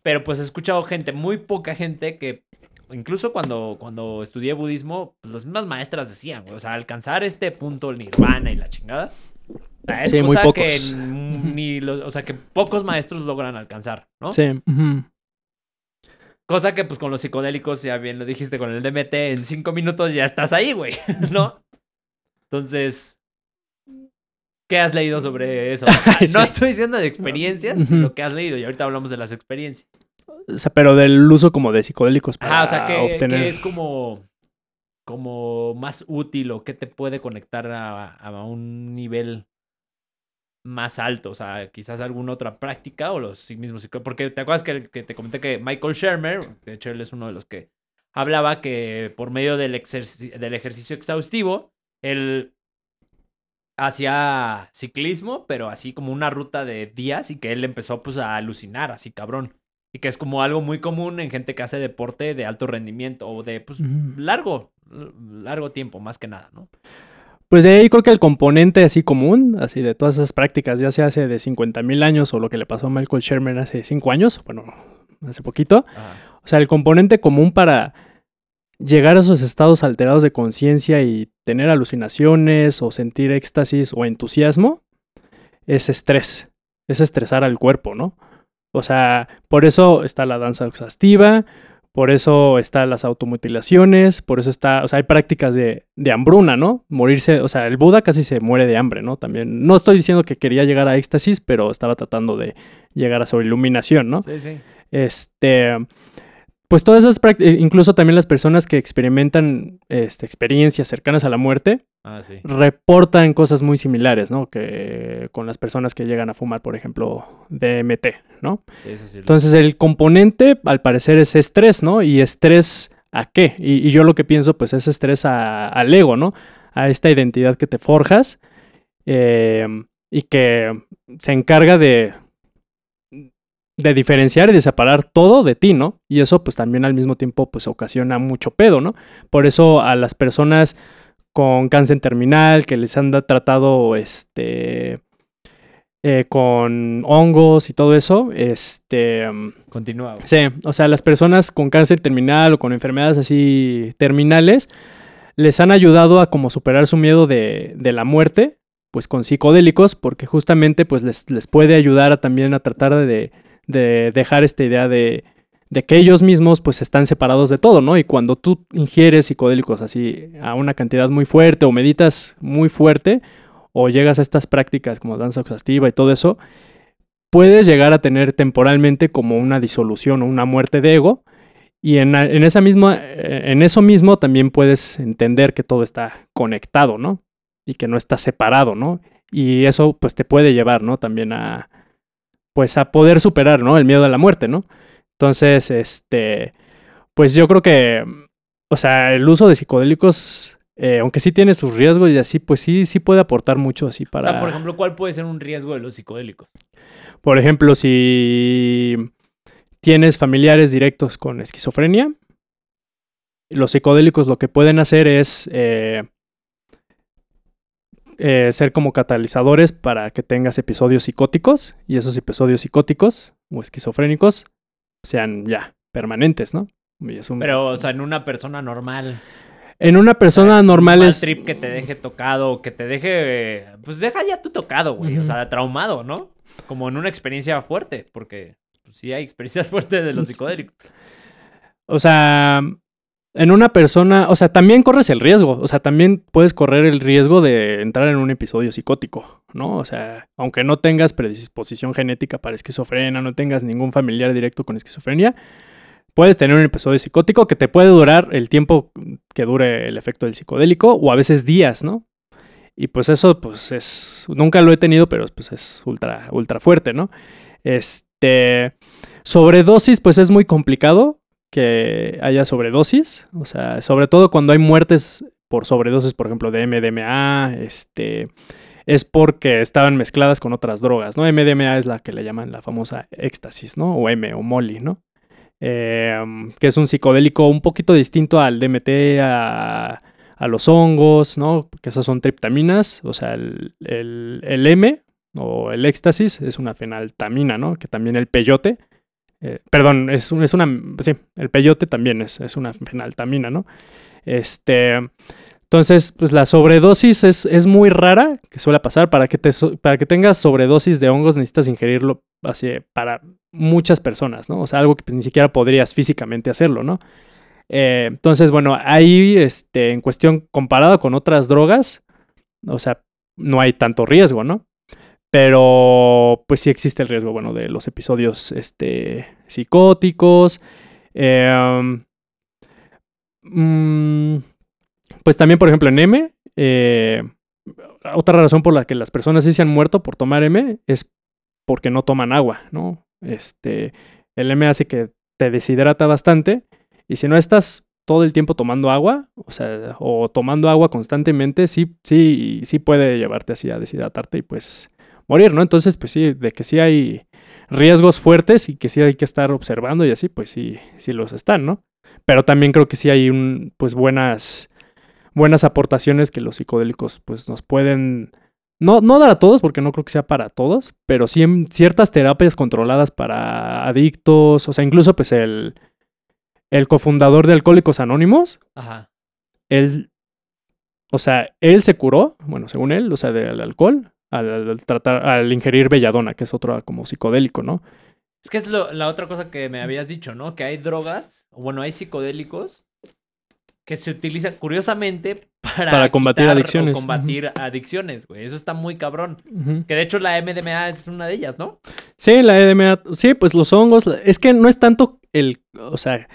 Pero pues he escuchado gente, muy poca gente, que incluso cuando, cuando estudié budismo, pues las mismas maestras decían, o sea, alcanzar este punto, el nirvana y la chingada. Es sí, muy pocos. que ni o sea, que pocos maestros logran alcanzar, ¿no? Sí. Cosa que pues con los psicodélicos, ya bien lo dijiste, con el DMT, en cinco minutos ya estás ahí, güey, [laughs] ¿no? Entonces, ¿Qué has leído sobre eso? [laughs] no estoy diciendo de experiencias, sino que has leído. Y ahorita hablamos de las experiencias. O sea, pero del uso como de psicodélicos para Ah, o sea, que, es como, como más útil o que te puede conectar a, un nivel más alto, o sea, quizás alguna otra práctica o los mismos. Porque te acuerdas que, que, te comenté que Michael Shermer, de hecho él es uno de los que hablaba que por medio del, del ejercicio exhaustivo, él hacía ciclismo, pero así como una ruta de días y que él empezó pues a alucinar, así cabrón. Y que es como algo muy común en gente que hace deporte de alto rendimiento o de pues largo, largo tiempo, más que nada, ¿no? Pues de ahí creo que el componente así común, así de todas esas prácticas, ya se hace de 50 mil años o lo que le pasó a Michael Sherman hace 5 años, bueno, hace poquito. O sea, el componente común para llegar a esos estados alterados de conciencia y tener alucinaciones o sentir éxtasis o entusiasmo es estrés, es estresar al cuerpo, ¿no? O sea, por eso está la danza exhaustiva, por eso están las automutilaciones, por eso está, o sea, hay prácticas de, de, hambruna, ¿no? Morirse, o sea, el Buda casi se muere de hambre, ¿no? También, no estoy diciendo que quería llegar a éxtasis, pero estaba tratando de llegar a su iluminación, ¿no? Sí, sí. Este, pues todas esas prácticas, incluso también las personas que experimentan este, experiencias cercanas a la muerte, ah, sí. reportan cosas muy similares, ¿no? Que con las personas que llegan a fumar, por ejemplo, DMT, ¿no? Sí, eso sí. Entonces el componente, al parecer, es estrés, ¿no? Y estrés a qué? Y, y yo lo que pienso, pues, es estrés a, al ego, ¿no? A esta identidad que te forjas eh, y que se encarga de de diferenciar y de separar todo de ti, ¿no? Y eso pues también al mismo tiempo pues ocasiona mucho pedo, ¿no? Por eso a las personas con cáncer terminal que les han tratado este eh, con hongos y todo eso, este continúa. Sí, o sea, las personas con cáncer terminal o con enfermedades así terminales les han ayudado a como superar su miedo de, de la muerte, pues con psicodélicos, porque justamente pues les, les puede ayudar a, también a tratar de de dejar esta idea de, que ellos mismos pues están separados de todo, ¿no? Y cuando tú ingieres psicodélicos así a una cantidad muy fuerte o meditas muy fuerte o llegas a estas prácticas como danza exhaustiva y todo eso, puedes llegar a tener temporalmente como una disolución o una muerte de ego y en, en, misma, en eso mismo también puedes entender que todo está conectado, ¿no? Y que no está separado, ¿no? Y eso pues te puede llevar, ¿no? También a, pues a poder superar, ¿no? El miedo a la muerte, ¿no? Entonces, este, pues yo creo que, o sea, el uso de psicodélicos, eh, aunque sí tiene sus riesgos y así, pues sí, sí puede aportar mucho así para... O sea, por ejemplo, ¿cuál puede ser un riesgo de los psicodélicos? Por ejemplo, si tienes familiares directos con esquizofrenia, los psicodélicos lo que pueden hacer es eh, eh, ser como catalizadores para que tengas episodios psicóticos y esos episodios psicóticos o esquizofrénicos sean ya permanentes, ¿no? Pero, o sea, en una persona normal. En una persona normal un es. trip que te deje tocado, que te deje. Pues deja ya tu tocado, güey. O sea, traumado, ¿no? Como en una experiencia fuerte, porque pues, sí hay experiencias [laughs] fuertes de los psicodélicos. O sea, en una persona, o sea, también corres el riesgo, o sea, también puedes correr el riesgo de entrar en un episodio psicótico, ¿no? O sea, aunque no tengas predisposición genética para esquizofrenia, no tengas ningún familiar directo con esquizofrenia, puedes tener un episodio psicótico que te puede durar el tiempo que dure el efecto del psicodélico o a veces días, ¿no? Y pues eso, pues es, nunca lo he tenido, pero pues es ultra, ultra fuerte, ¿no? Este, sobredosis, pues es muy complicado que haya sobredosis, o sea, sobre todo cuando hay muertes por sobredosis, por ejemplo, de MDMA, este, es porque estaban mezcladas con otras drogas, ¿no? MDMA es la que le llaman la famosa éxtasis, ¿no? O M o Molly, ¿no? Em, que es un psicodélico un poquito distinto al DMT, a, a los hongos, ¿no? Que esas son triptaminas, o sea, el, el, el M o el éxtasis es una fenaltamina, ¿no? Que también el peyote eh, perdón, es, es, una. Sí, el peyote también es, una fenaltamina, ¿no? Este. Entonces, pues la sobredosis es, muy rara que suele pasar. Para que, tengas sobredosis de hongos necesitas ingerirlo para muchas personas, ¿no? O sea, algo que pues, ni siquiera podrías físicamente hacerlo, ¿no? Eh, entonces, bueno, ahí, este, en cuestión comparado con otras drogas, o sea, no hay tanto riesgo, ¿no? Pero pues sí existe el riesgo, bueno, de los episodios este, psicóticos. Mm, pues también, por ejemplo, en M, eh, otra razón por la que las personas sí se han muerto por tomar M es porque no toman agua, ¿no? Este, el M hace que te deshidrata bastante y si no estás todo el tiempo tomando agua, o sea, o tomando agua constantemente, sí, sí, sí puede llevarte así a deshidratarte y pues morir, ¿no? Entonces, pues sí, de que sí hay riesgos fuertes y que sí hay que estar observando y así, pues sí, sí los están, ¿no? Pero también creo que sí hay un, pues buenas, buenas aportaciones que los psicodélicos pues nos pueden no, no dar a todos, porque no creo que sea para todos, pero sí en ciertas terapias controladas para adictos, o sea, incluso pues el, el cofundador de Alcohólicos Anónimos, Ajá. él, o sea, él se curó, bueno, según él, o sea, del alcohol, al, tratar, al ingerir belladona, que es otro como psicodélico, ¿no? Es que es lo- la otra cosa que me habías dicho, ¿no? Que hay drogas, bueno, hay psicodélicos que se utilizan curiosamente para, Para combatir o adicciones, combatir adicciones, güey. Eso está muy cabrón. Que de hecho la MDMA es una de ellas, ¿no? Sí, la EDMA, sí, pues los hongos, es que no es tanto el, o sea,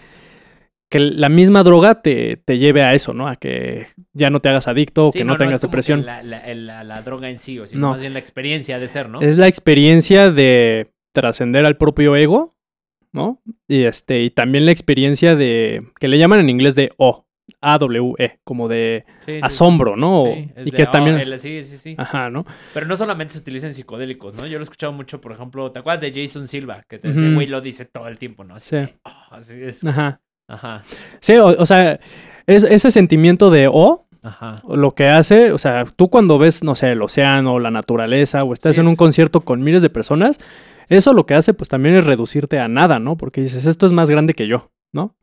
que la misma droga te, te lleve a eso, ¿no? A que ya no te hagas adicto o Sí, que no, es tengas como que depresión. La, la- la- la droga en sí, o sino No. más bien la experiencia de ser, ¿no? Es la experiencia de trascender al propio ego, ¿no? Y este, y también la experiencia de, que le llaman en inglés de O, A-W-E, como de Sí, sí, sí. asombro, ¿no? Sí, es y de, que es oh, el- sí, sí, sí. ajá, ¿no? Pero no solamente se utilizan psicodélicos, ¿no? Yo lo he escuchado mucho, por ejemplo, ¿te acuerdas de Jason Silva? Que te, ese Ujú. güey lo dice todo el tiempo, ¿no? Así, Sí. que, oh, así es. Ajá. Ajá, Sí, o, o sea, es, ese sentimiento de O, ajá. lo que hace, o sea, tú cuando ves, no sé, el océano, la naturaleza, o estás Sí, en un es- concierto con miles de personas, eso lo que hace, pues también es reducirte a nada, ¿no? Porque dices, esto es más grande que yo, ¿no?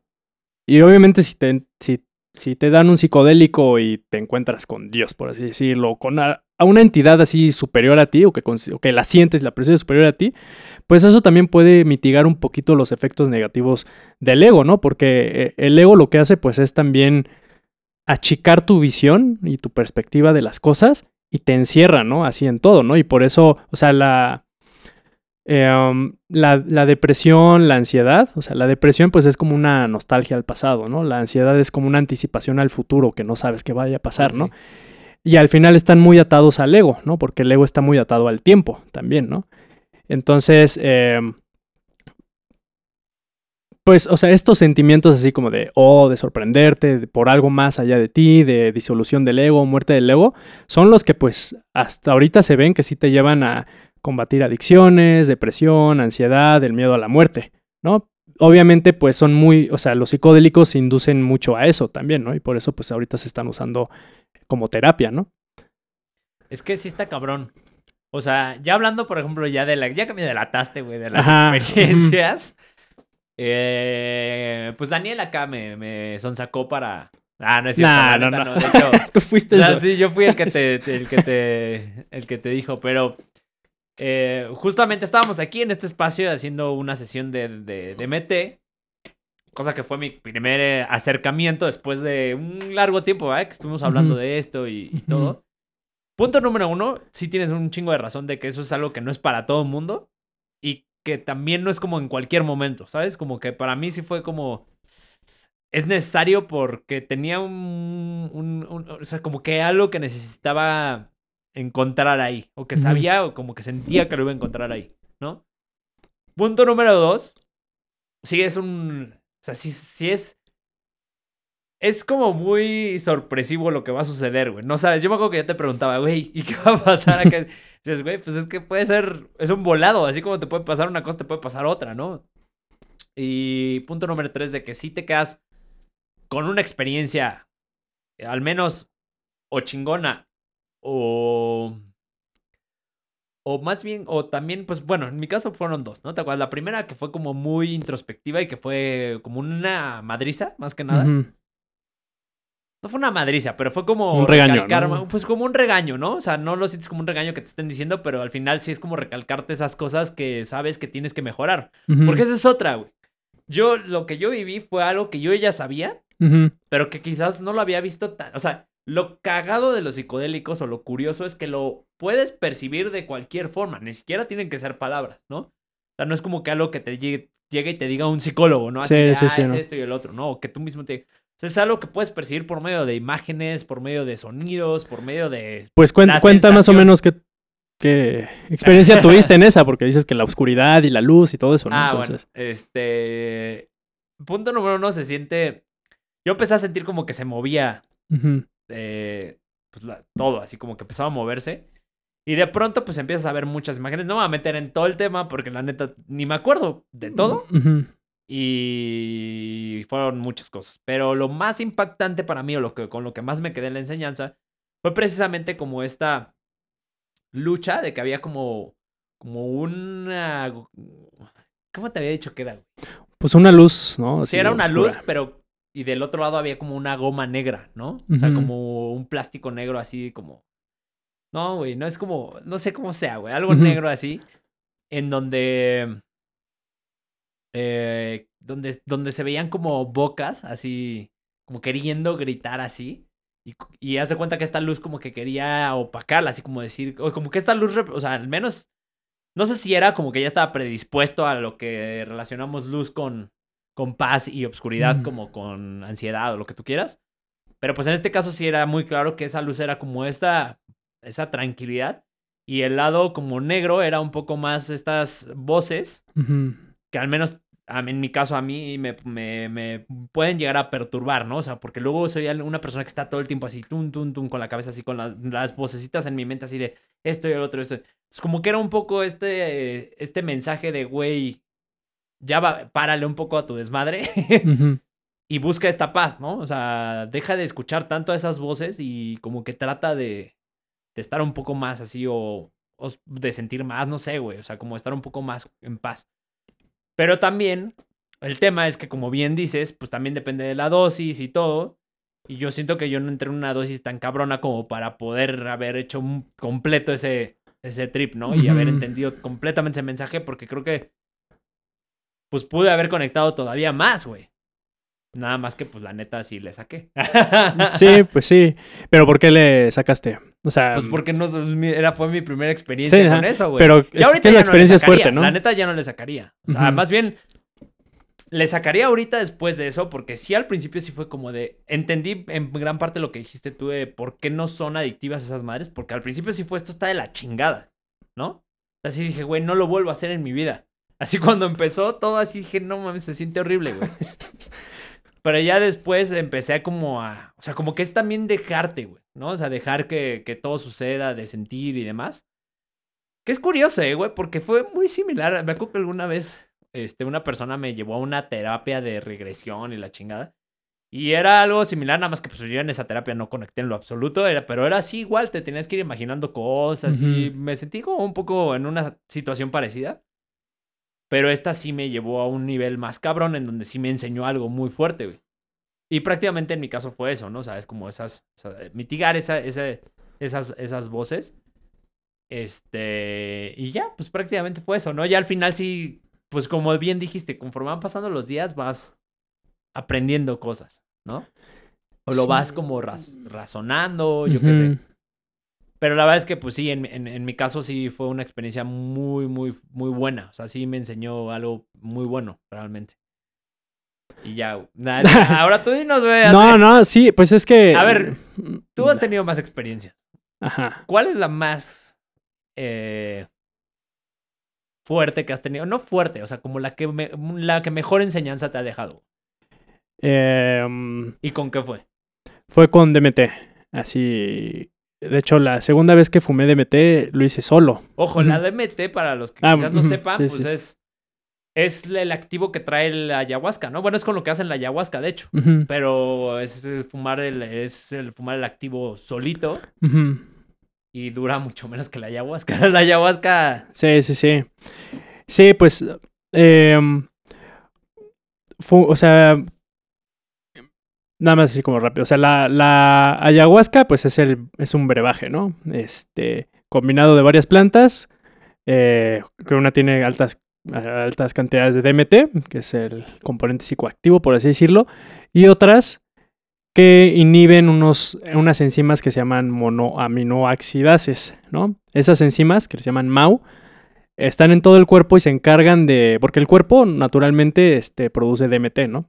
Y obviamente si te, si, si te dan un psicodélico y te encuentras con Dios, por así decirlo, con a, a una entidad así superior a ti, o que, o que la sientes, la percibes superior a ti, pues eso también puede mitigar un poquito los efectos negativos del ego, ¿no? Porque eh, el ego lo que hace, pues es también achicar tu visión y tu perspectiva de las cosas y te encierra, ¿no? Así en todo, ¿no? Y por eso, o sea, la, eh, um, la, la depresión, la ansiedad, o sea, la depresión pues es como una nostalgia al pasado, ¿no? La ansiedad es como una anticipación al futuro que no sabes qué vaya a pasar, Sí. Y al final están muy atados al ego, ¿no? Porque el ego está muy atado al tiempo también, ¿no? Entonces, eh, pues, o sea, estos sentimientos así como de, oh, de sorprenderte de- por algo más allá de ti, de disolución del ego, muerte del ego, son los que pues hasta ahorita se ven que sí te llevan a combatir adicciones, depresión, ansiedad, el miedo a la muerte, ¿no? Obviamente pues son muy, o sea, los psicodélicos inducen mucho a eso también, ¿no? Y por eso pues ahorita se están usando como terapia, ¿no? Es que sí está cabrón. O sea, ya hablando, por ejemplo, ya de la. Ya que me delataste, güey, de las Ajá. experiencias. eh, pues Daniel acá me, me sonsacó para. Ah, no es cierto. Nah, no, neta no. no. De hecho, [laughs] Tú fuiste eso. sí, yo fui el que [laughs] te- el que te, el que te dijo, pero eh, justamente estábamos aquí en este espacio haciendo una sesión de, de, de MT, cosa que fue mi primer eh, acercamiento después de un largo tiempo, ¿verdad? Que estuvimos hablando de esto y, todo. Punto número uno, sí tienes un chingo de razón de que eso es algo que no es para todo el mundo y que también no es como en cualquier momento, ¿sabes? Como que para mí sí fue como es necesario porque tenía un, un- un- o sea, como que algo que necesitaba encontrar ahí, o que sabía, o como que sentía que lo iba a encontrar ahí, ¿no? Punto número dos, sí es un, o sea, sí, sí es, es como muy sorpresivo lo que va a suceder, güey, no sabes, yo me acuerdo que yo te preguntaba, güey, ¿y qué va a pasar acá? [laughs] Dices, güey, pues es que puede ser, es un volado, así como te puede pasar una cosa, te puede pasar otra, ¿no? Y punto número tres, de que sí te quedas con una experiencia, al menos, o chingona, o. O más bien, o también, pues bueno, en mi caso fueron dos, ¿no? ¿Te acuerdas? La primera que fue como muy introspectiva y que fue como una madriza, más que nada. No fue una madriza, pero fue como. Un regaño, recalcar- ¿no? Pues como un regaño, ¿no? O sea, no lo sientes como un regaño que te estén diciendo, pero al final sí es como recalcarte esas cosas que sabes que tienes que mejorar. Porque esa es otra, güey. Yo, lo que yo viví fue algo que yo ya sabía, pero que quizás no lo había visto tan. O sea, lo cagado de los psicodélicos o lo curioso es que lo puedes percibir de cualquier forma. Ni siquiera tienen que ser palabras, ¿no? O sea, no es como que algo que te llegue, llegue y te diga un psicólogo, ¿no? Así Sí, sí, ah, sí, es no. esto y el otro, ¿no? O que tú mismo te. sea, es algo que puedes percibir por medio de imágenes, por medio de sonidos, por medio de... Pues cuen- cuenta más o menos qué, qué experiencia [laughs] tuviste en esa, porque dices que la oscuridad y la luz y todo eso, ¿no? Ah, Entonces, bueno. Este... Punto número uno, se siente... Yo empecé a sentir como que se movía ujú, eh, pues la- todo, así como que empezaba a moverse. Y de pronto, pues empiezas a ver muchas imágenes. No me voy a meter en todo el tema porque la neta ni me acuerdo de todo. ujú, Y fueron muchas cosas. Pero lo más impactante para mí, o lo que, con lo que más me quedé en la enseñanza, fue precisamente como esta lucha de que había como, como una... ¿Cómo te había dicho que era? Pues una luz, ¿no? Sí, era una oscura. luz, pero... Y del otro lado había como una goma negra, ¿no? O sea, como un plástico negro así como... No, güey, no es como... No sé cómo sea, güey. Algo negro así. En donde... eh, donde, donde se veían como bocas, así... Como queriendo gritar así. Y, y haz de cuenta que esta luz como que quería opacarla, así como decir... O como que esta luz... O sea, al menos... No sé si era como que ya estaba predispuesto a lo que relacionamos luz con, con paz y obscuridad, Mm. como con ansiedad o lo que tú quieras. Pero pues en este caso sí era muy claro que esa luz era como esta, esa tranquilidad. Y el lado como negro era un poco más estas voces que al menos en mi caso a mí me, me, me pueden llegar a perturbar, ¿no? O sea, porque luego soy una persona que está todo el tiempo así, tum, tum, tum, con la cabeza así, con las, las vocecitas en mi mente así de esto y el otro, esto. Es como que era un poco este, este mensaje de, güey, ya va, párale un poco a tu desmadre [laughs] y busca esta paz, ¿no? O sea, deja de escuchar tanto a esas voces y como que trata de, de estar un poco más así o, o de sentir más, no sé, güey, o sea, como estar un poco más en paz. Pero también el tema es que, como bien dices, pues también depende de la dosis y todo. Y yo siento que yo no entré en una dosis tan cabrona como para poder haber hecho un completo ese, ese trip, ¿no? Y haber entendido completamente ese mensaje porque creo que pues pude haber conectado todavía más, güey. Nada más que pues la neta sí le saqué. Sí, pues sí. Pero ¿por qué le sacaste? O sea, Pues porque no es era, fue mi primera experiencia Sí, con ajá. eso, güey. pero Y es ahorita que ya la no experiencia es fuerte, ¿no? La neta ya no le sacaría. O sea, más bien le sacaría ahorita después de eso, porque sí al principio sí fue como de. Entendí en gran parte lo que dijiste tú de por qué no son adictivas esas madres, porque al principio sí fue esto está de la chingada, ¿no? Así dije, güey, no lo vuelvo a hacer en mi vida. Así cuando empezó todo así dije, no mames, se siente horrible, güey. [laughs] Pero ya después empecé a como a. O sea, como que es también dejarte, güey, ¿no? O sea, dejar que, que todo suceda, de sentir y demás. Que es curioso, eh, güey, porque fue muy similar. Me acuerdo que alguna vez este, una persona me llevó a una terapia de regresión y la chingada. Y era algo similar, nada más que pues yo en esa terapia no conecté en lo absoluto, era, pero era así igual, te tenías que ir imaginando cosas y Ujú. me sentí como un poco en una situación parecida. Pero esta sí me llevó a un nivel más cabrón en donde sí me enseñó algo muy fuerte, güey. Y prácticamente en mi caso fue eso, ¿no? Sabes, como esas, o sea, mitigar esa, esa- esas, esas voces. Este, y ya, pues prácticamente fue eso, ¿no? Ya al final sí, pues como bien dijiste, conforme van pasando los días vas aprendiendo cosas, ¿no? O lo Sí. vas como raz- razonando, yo qué sé. Pero la verdad es que, pues sí, en, en- en mi caso sí fue una experiencia muy, muy, muy buena. O sea, sí me enseñó algo muy bueno, realmente. Y ya, nada, [laughs] ahora tú dinos, güey. No, no, sí, pues es que. A ver, Tú has tenido más experiencias. Ajá. ¿Cuál es la más eh, fuerte que has tenido? No fuerte, o sea, como la que, me- la que mejor enseñanza te ha dejado. Em, ¿Y con qué fue? fue con DMT. Así. De hecho, la segunda vez que fumé DMT lo hice solo. Ojo, la DMT, para los que Ah, quizás no sepan, sí, pues sí. es, es el activo que trae la ayahuasca, ¿no? Bueno, es con lo que hacen la ayahuasca, de hecho. Pero es el fumar el, es el fumar el activo solito y dura mucho menos que la ayahuasca. [laughs] La ayahuasca. Sí, sí, sí. Sí, pues. em, o sea. Nada más así como rápido. O sea, la, la ayahuasca, pues es el. es un brebaje, ¿no? Este. Combinado de varias plantas. eh, que una tiene altas, altas cantidades de DMT, que es el componente psicoactivo, por así decirlo. Y otras que inhiben unos, unas enzimas que se llaman monoaminoaxidases, ¿no? Esas enzimas, que se llaman MAU, están en todo el cuerpo y se encargan de. Porque el cuerpo naturalmente este, produce DMT, ¿no?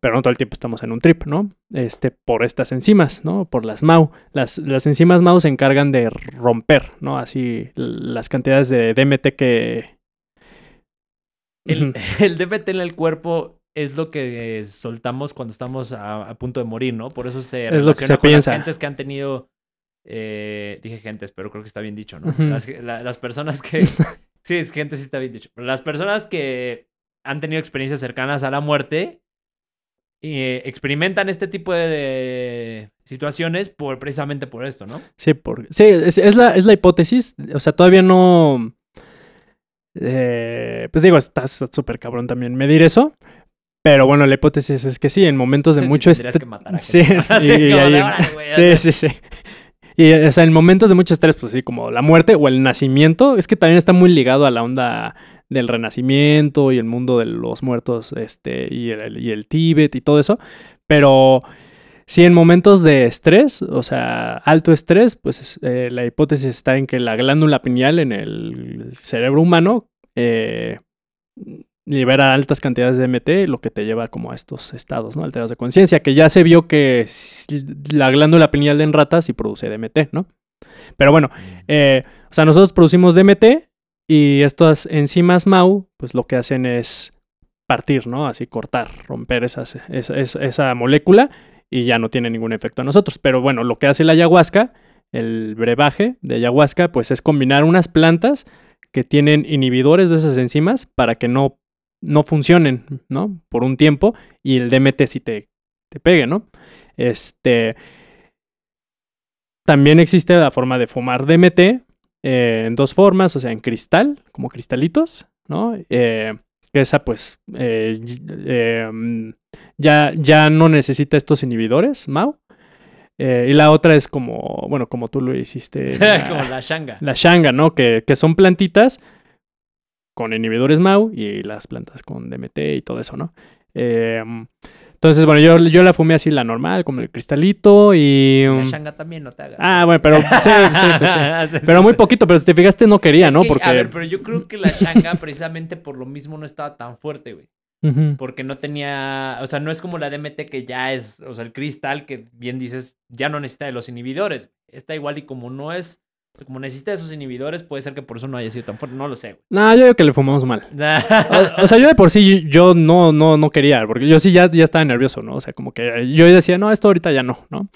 Pero no todo el tiempo estamos en un trip, ¿no? Este, por estas enzimas, ¿no? Por las MAU. Las, las enzimas MAU se encargan de romper, ¿no? Así las cantidades de DMT que... El, [laughs] el DMT en el cuerpo es lo que soltamos cuando estamos a, punto de morir, ¿no? Por eso se es lo que se con piensa. las gentes que han tenido... Eh, dije gentes, pero creo que está bien dicho, ¿no? las, las personas que... [laughs] sí, es gente, sí está bien dicho. Las personas que han tenido experiencias cercanas a la muerte eh, experimentan este tipo de, situaciones por, precisamente por esto, ¿no? Sí, por, sí es, la, es la hipótesis. O sea, todavía no. Eh, pues digo, está súper cabrón también medir eso. Pero bueno, la hipótesis es que sí, en momentos de mucho estrés. Sí, sí, sí, sí. Y o sea, en momentos de mucho estrés, pues sí, como la muerte o el nacimiento, es que también está muy ligado a la onda del renacimiento y el mundo de los muertos este, y, el, y el Tíbet y todo eso. Pero si en momentos de estrés, o sea, alto estrés, pues eh, la hipótesis está en que la glándula pineal en el cerebro humano eh, libera altas cantidades de MT, lo que te lleva como a estos estados, ¿no? Alterados de conciencia, que ya se vio que la glándula pineal en ratas sí produce DMT, ¿no? Pero bueno, mm. eh, o sea, nosotros producimos DMT y estas enzimas MAU, pues lo que hacen es partir, ¿no? Así cortar, romper esas, esa, esa, molécula y ya no tiene ningún efecto a nosotros. Pero bueno, lo que hace la ayahuasca, el brebaje de ayahuasca, pues es combinar unas plantas que tienen inhibidores de esas enzimas para que no, no funcionen, ¿no? Por un tiempo y el DMT sí te, te pegue, ¿no? Este. También existe la forma de fumar DMT, eh, en dos formas, o sea, en cristal, como cristalitos, ¿no? Eh, que esa pues eh, mm, ya, ya no necesita estos inhibidores, Mao. y la otra es como, bueno, como tú lo hiciste. [laughs] como la shanga. La shanga, ¿no? Que, que son plantitas con inhibidores MAU y las plantas con DMT y todo eso, ¿no? Entonces, bueno, yo, yo la fumé así la normal, como el cristalito y... La shanga um, también no te haga. Ah, bueno, pero [laughs] sí, sí, pues sí. [laughs] pero muy poquito, pero si te fijaste no quería, ¿no? Porque... A ver, pero yo creo que la shanga precisamente por lo mismo no estaba tan fuerte, güey. Porque no tenía, o sea, no es como la DMT que ya es, o sea, el cristal que bien dices, ya no necesita de los inhibidores. Está igual y como no es como necesita esos inhibidores, puede ser que por eso no haya sido tan fuerte. No lo sé. No, yo creo que le fumamos mal. [laughs] o, sea, yo de por sí, yo no, no, no quería, porque yo sí ya, ya estaba nervioso, ¿no? O sea, como que yo decía, no, esto ahorita ya no, ¿no?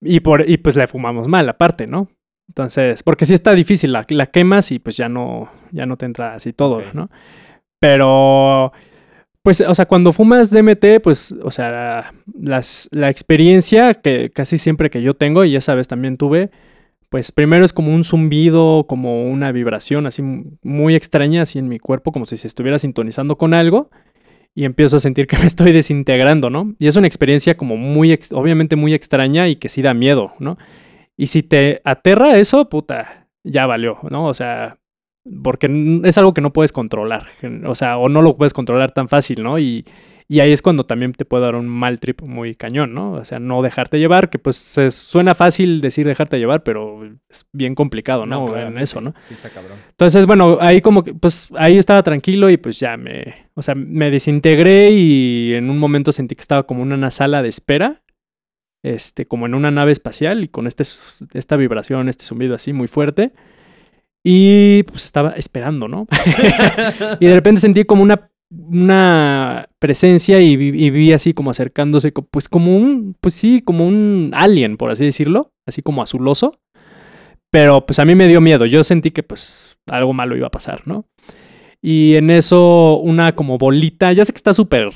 Y, por, y pues le fumamos mal, aparte, ¿no? Entonces, porque sí está difícil, la, la quemas y pues ya no, ya no te entra así todo, ¿no? Pero, pues, o sea, cuando fumas DMT, pues, o sea, las, la experiencia que casi siempre que yo tengo, y esa vez también tuve, pues primero es como un zumbido, como una vibración así muy extraña así en mi cuerpo, como si se estuviera sintonizando con algo y empiezo a sentir que me [laughs] estoy desintegrando, ¿no? Y es una experiencia como muy, obviamente muy extraña y que sí da miedo, ¿no? Y si te aterra eso, puta, ya valió, ¿no? O sea, porque es algo que no puedes controlar, o sea, o no lo puedes controlar tan fácil, ¿no? Y, y ahí es cuando también te puede dar un mal trip muy cañón, ¿no? O sea, no dejarte llevar, que pues se suena fácil decir dejarte llevar, pero es bien complicado, ¿no? en eso, ¿no? Sí, está cabrón. Entonces, bueno, ahí como que, pues ahí estaba tranquilo y pues ya me, o sea, me desintegré y en un momento sentí que estaba como en una sala de espera, este, como en una nave espacial y con este, esta vibración, este zumbido así muy fuerte. Y pues estaba esperando, ¿no? [laughs] y de repente sentí como una una presencia y vi, así como acercándose, pues como un, pues sí, como un alien, por así decirlo, así como azuloso. Pero pues a mí me dio miedo, yo sentí que pues algo malo iba a pasar, ¿no? Y en eso una como bolita, ya sé que está súper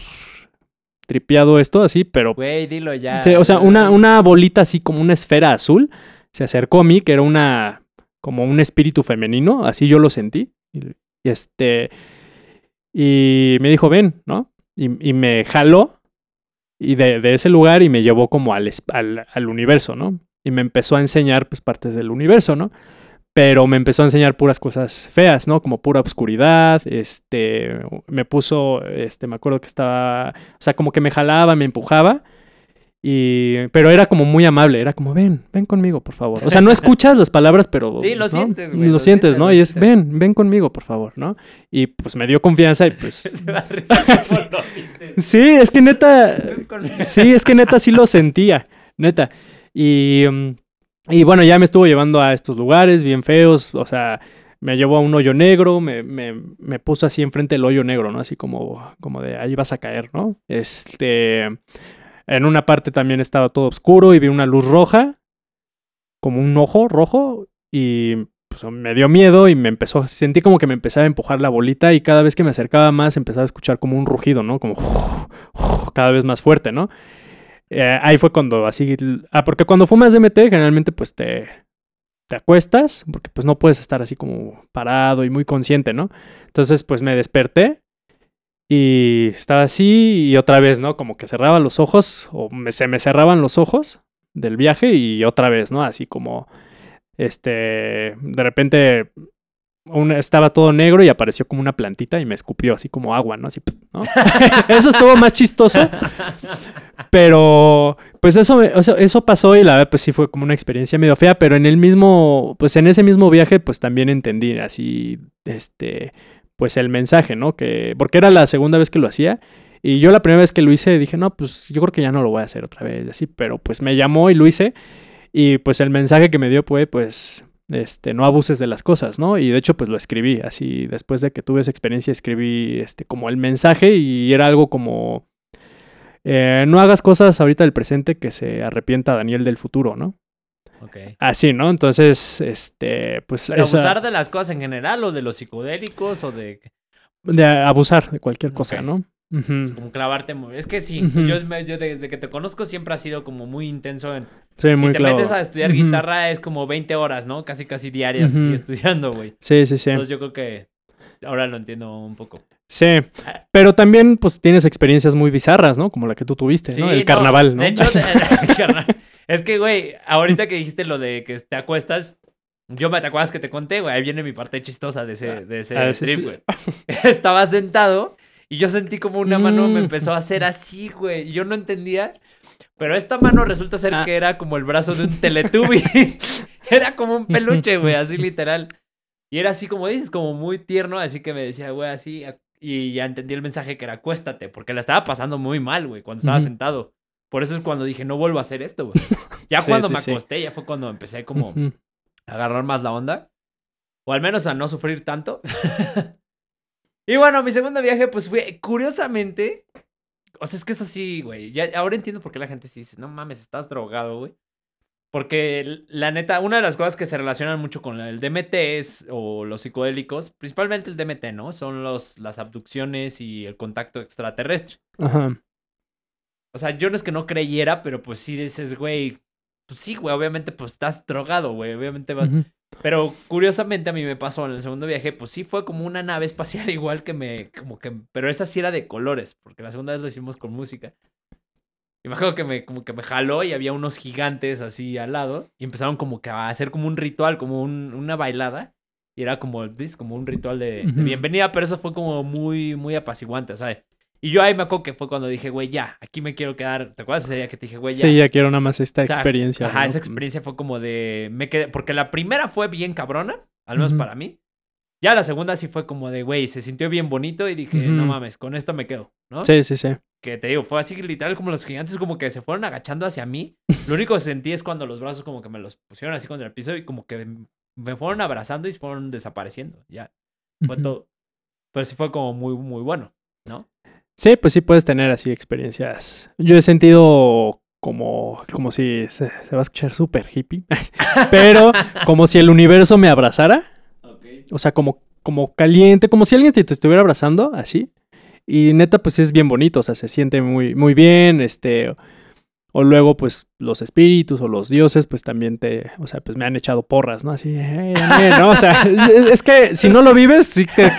tripeado esto así, pero... Güey, dilo ya. o sea, una, una bolita así como una esfera azul se acercó a mí, que era una, como un espíritu femenino, así yo lo sentí. Y este, y me dijo, ven, ¿no? Y, me jaló y de, ese lugar y me llevó como al, al, universo, ¿no? Y me empezó a enseñar pues partes del universo, ¿no? Pero me empezó a enseñar puras cosas feas, ¿no? Como pura oscuridad, este, me puso, este, me acuerdo que estaba, o sea, como que me jalaba, me empujaba Y, pero era como muy amable, era como, ven, ven conmigo, por favor. O sea, no escuchas las palabras, pero... Sí, lo ¿no? sientes, güey, Lo, lo sientes, sientes, ¿no? lo Y es, sientes. ven, ven conmigo, por favor, ¿no? Y pues me dio confianza y pues... [laughs] [laughs] Dices. sí, es que neta... Sí, es que neta sí lo sentía, neta. Y, mm, y bueno, ya me estuvo llevando a estos lugares bien feos, o sea, me llevó a un hoyo negro, me, me, me puso así enfrente del hoyo negro, ¿no? Así como, como de ahí vas a caer, ¿no? Este, en una parte también estaba todo oscuro y vi una luz roja, como un ojo rojo, y pues, me dio miedo y me empezó, sentí como que me empezaba a empujar la bolita y cada vez que me acercaba más empezaba a escuchar como un rugido, ¿no? Como [laughs] cada vez más fuerte, ¿no? Eh, ahí fue cuando así... Ah, porque cuando fumas DMT generalmente pues te, te acuestas, porque pues no puedes estar así como parado y muy consciente, ¿no? Entonces pues me desperté y estaba así y otra vez, ¿no? Como que cerraba los ojos o me- se me cerraban los ojos del viaje y otra vez, ¿no? Así como, este, de repente un- estaba todo negro y apareció como una plantita y me escupió así como agua, ¿no? Así, ¿no? [laughs] Eso estuvo más chistoso. Pero, pues eso, me- o sea, eso pasó y la verdad, pues sí fue como una experiencia medio fea, pero en el mismo, pues en ese mismo viaje, pues también entendí así, este, pues el mensaje, ¿no? Que, porque era la segunda vez que lo hacía y yo la primera vez que lo hice dije, no, pues yo creo que ya no lo voy a hacer otra vez, así, pero pues me llamó y lo hice y pues el mensaje que me dio fue, pues, este, no abuses de las cosas, ¿no? Y de hecho, pues lo escribí, así, después de que tuve esa experiencia, escribí, este, como el mensaje y era algo como... Eh, no hagas cosas ahorita del presente que se arrepienta Daniel del futuro, ¿no? Así, ¿no? Entonces, este, pues Pero esa- abusar de las cosas en general o de los psicodélicos o de de abusar de cualquier cosa. ¿no? Ujú. como clavarte muy... Es que sí, yo, desde que te conozco siempre ha sido como muy intenso en... Sí, Si muy te metes a estudiar guitarra es como 20 horas, ¿no? Casi casi diarias así estudiando, güey. Sí, sí, sí. Entonces yo creo que ahora lo entiendo un poco. Sí, Ah. pero también pues tienes experiencias muy bizarras, ¿no? Como la que tú tuviste, ¿no? [laughs] [laughs] El carnaval, ¿no? De hecho, carna- es que, güey, ahorita que dijiste lo de que te acuestas, yo me te acuerdas que te conté, güey, ahí viene mi parte chistosa de ese, de ese Ah, sí, trip, sí. güey. [laughs] Estaba sentado y yo sentí como una mano me Mm. empezó a hacer así, güey. Yo no entendía. Pero esta mano resulta ser Ah. que era como el brazo de un Teletubby. [laughs] era como un peluche, güey, así literal. Y era así como dices, como muy tierno, así que me decía, güey, así. Y ya entendí el mensaje que era acuéstate, porque la estaba pasando muy mal, güey, cuando estaba Ujú. sentado. Por eso es cuando dije, no vuelvo a hacer esto, güey. [laughs] Ya Sí, cuando sí, me sí. acosté, ya fue cuando empecé como a agarrar más la onda. O al menos a no sufrir tanto. [laughs] y bueno, mi segundo viaje, pues fue, curiosamente, o sea, es que eso sí, güey. Ya, ahora entiendo por qué la gente sí dice, no mames, estás drogado, güey. Porque la neta, una de las cosas que se relacionan mucho con el DMT es, o los psicodélicos, principalmente el DMT, ¿no? Son los, las abducciones y el contacto extraterrestre. Ajá. O sea, yo no es que no creyera, pero pues sí dices, güey, pues sí, güey, obviamente pues estás drogado, güey, obviamente vas... Pero curiosamente a mí me pasó en el segundo viaje, pues sí fue como una nave espacial [laughs] igual que me, como que, pero esa sí era de colores, porque la segunda vez lo hicimos con música. Y me acuerdo que me, como que me jaló y había unos gigantes así al lado y empezaron como que a hacer como un ritual, como un- una bailada. Y era como, como un ritual de, bienvenida, pero eso fue como muy, muy apaciguante, ¿sabes? Y yo ahí me acuerdo que fue cuando dije, güey, ya, aquí me quiero quedar. ¿Te acuerdas ese día que te dije, güey, ya? Sí, ya quiero nada más esta O sea, experiencia. Ajá, ¿no? esa experiencia fue como de. Me quedé. Porque la primera fue bien cabrona, al menos Ujú. para mí. Ya la segunda sí fue como de, güey, se sintió bien bonito y dije, no Ujú. mames, con esto me quedo, ¿no? Sí, sí, sí. Que te digo, fue así literal como los gigantes como que se fueron agachando hacia mí. Lo único que sentí es cuando los brazos como que me los pusieron así contra el piso y como que me fueron abrazando y fueron desapareciendo. Ya, fue todo. Pero sí fue como muy, muy bueno, ¿no? Sí, pues sí puedes tener así experiencias. Yo he sentido como, como si se, se va a escuchar súper hippie, [laughs] pero como si el universo me abrazara, o sea, como, como caliente, como si alguien te, te estuviera abrazando, así. Y neta, pues es bien bonito, o sea, se siente muy, muy bien, este... O luego, pues, los espíritus o los dioses, pues también te, o sea, pues me han echado porras, ¿no? Así, "Hey, Daniel", ¿no? O sea, [laughs] es, es que si no lo vives, sí te,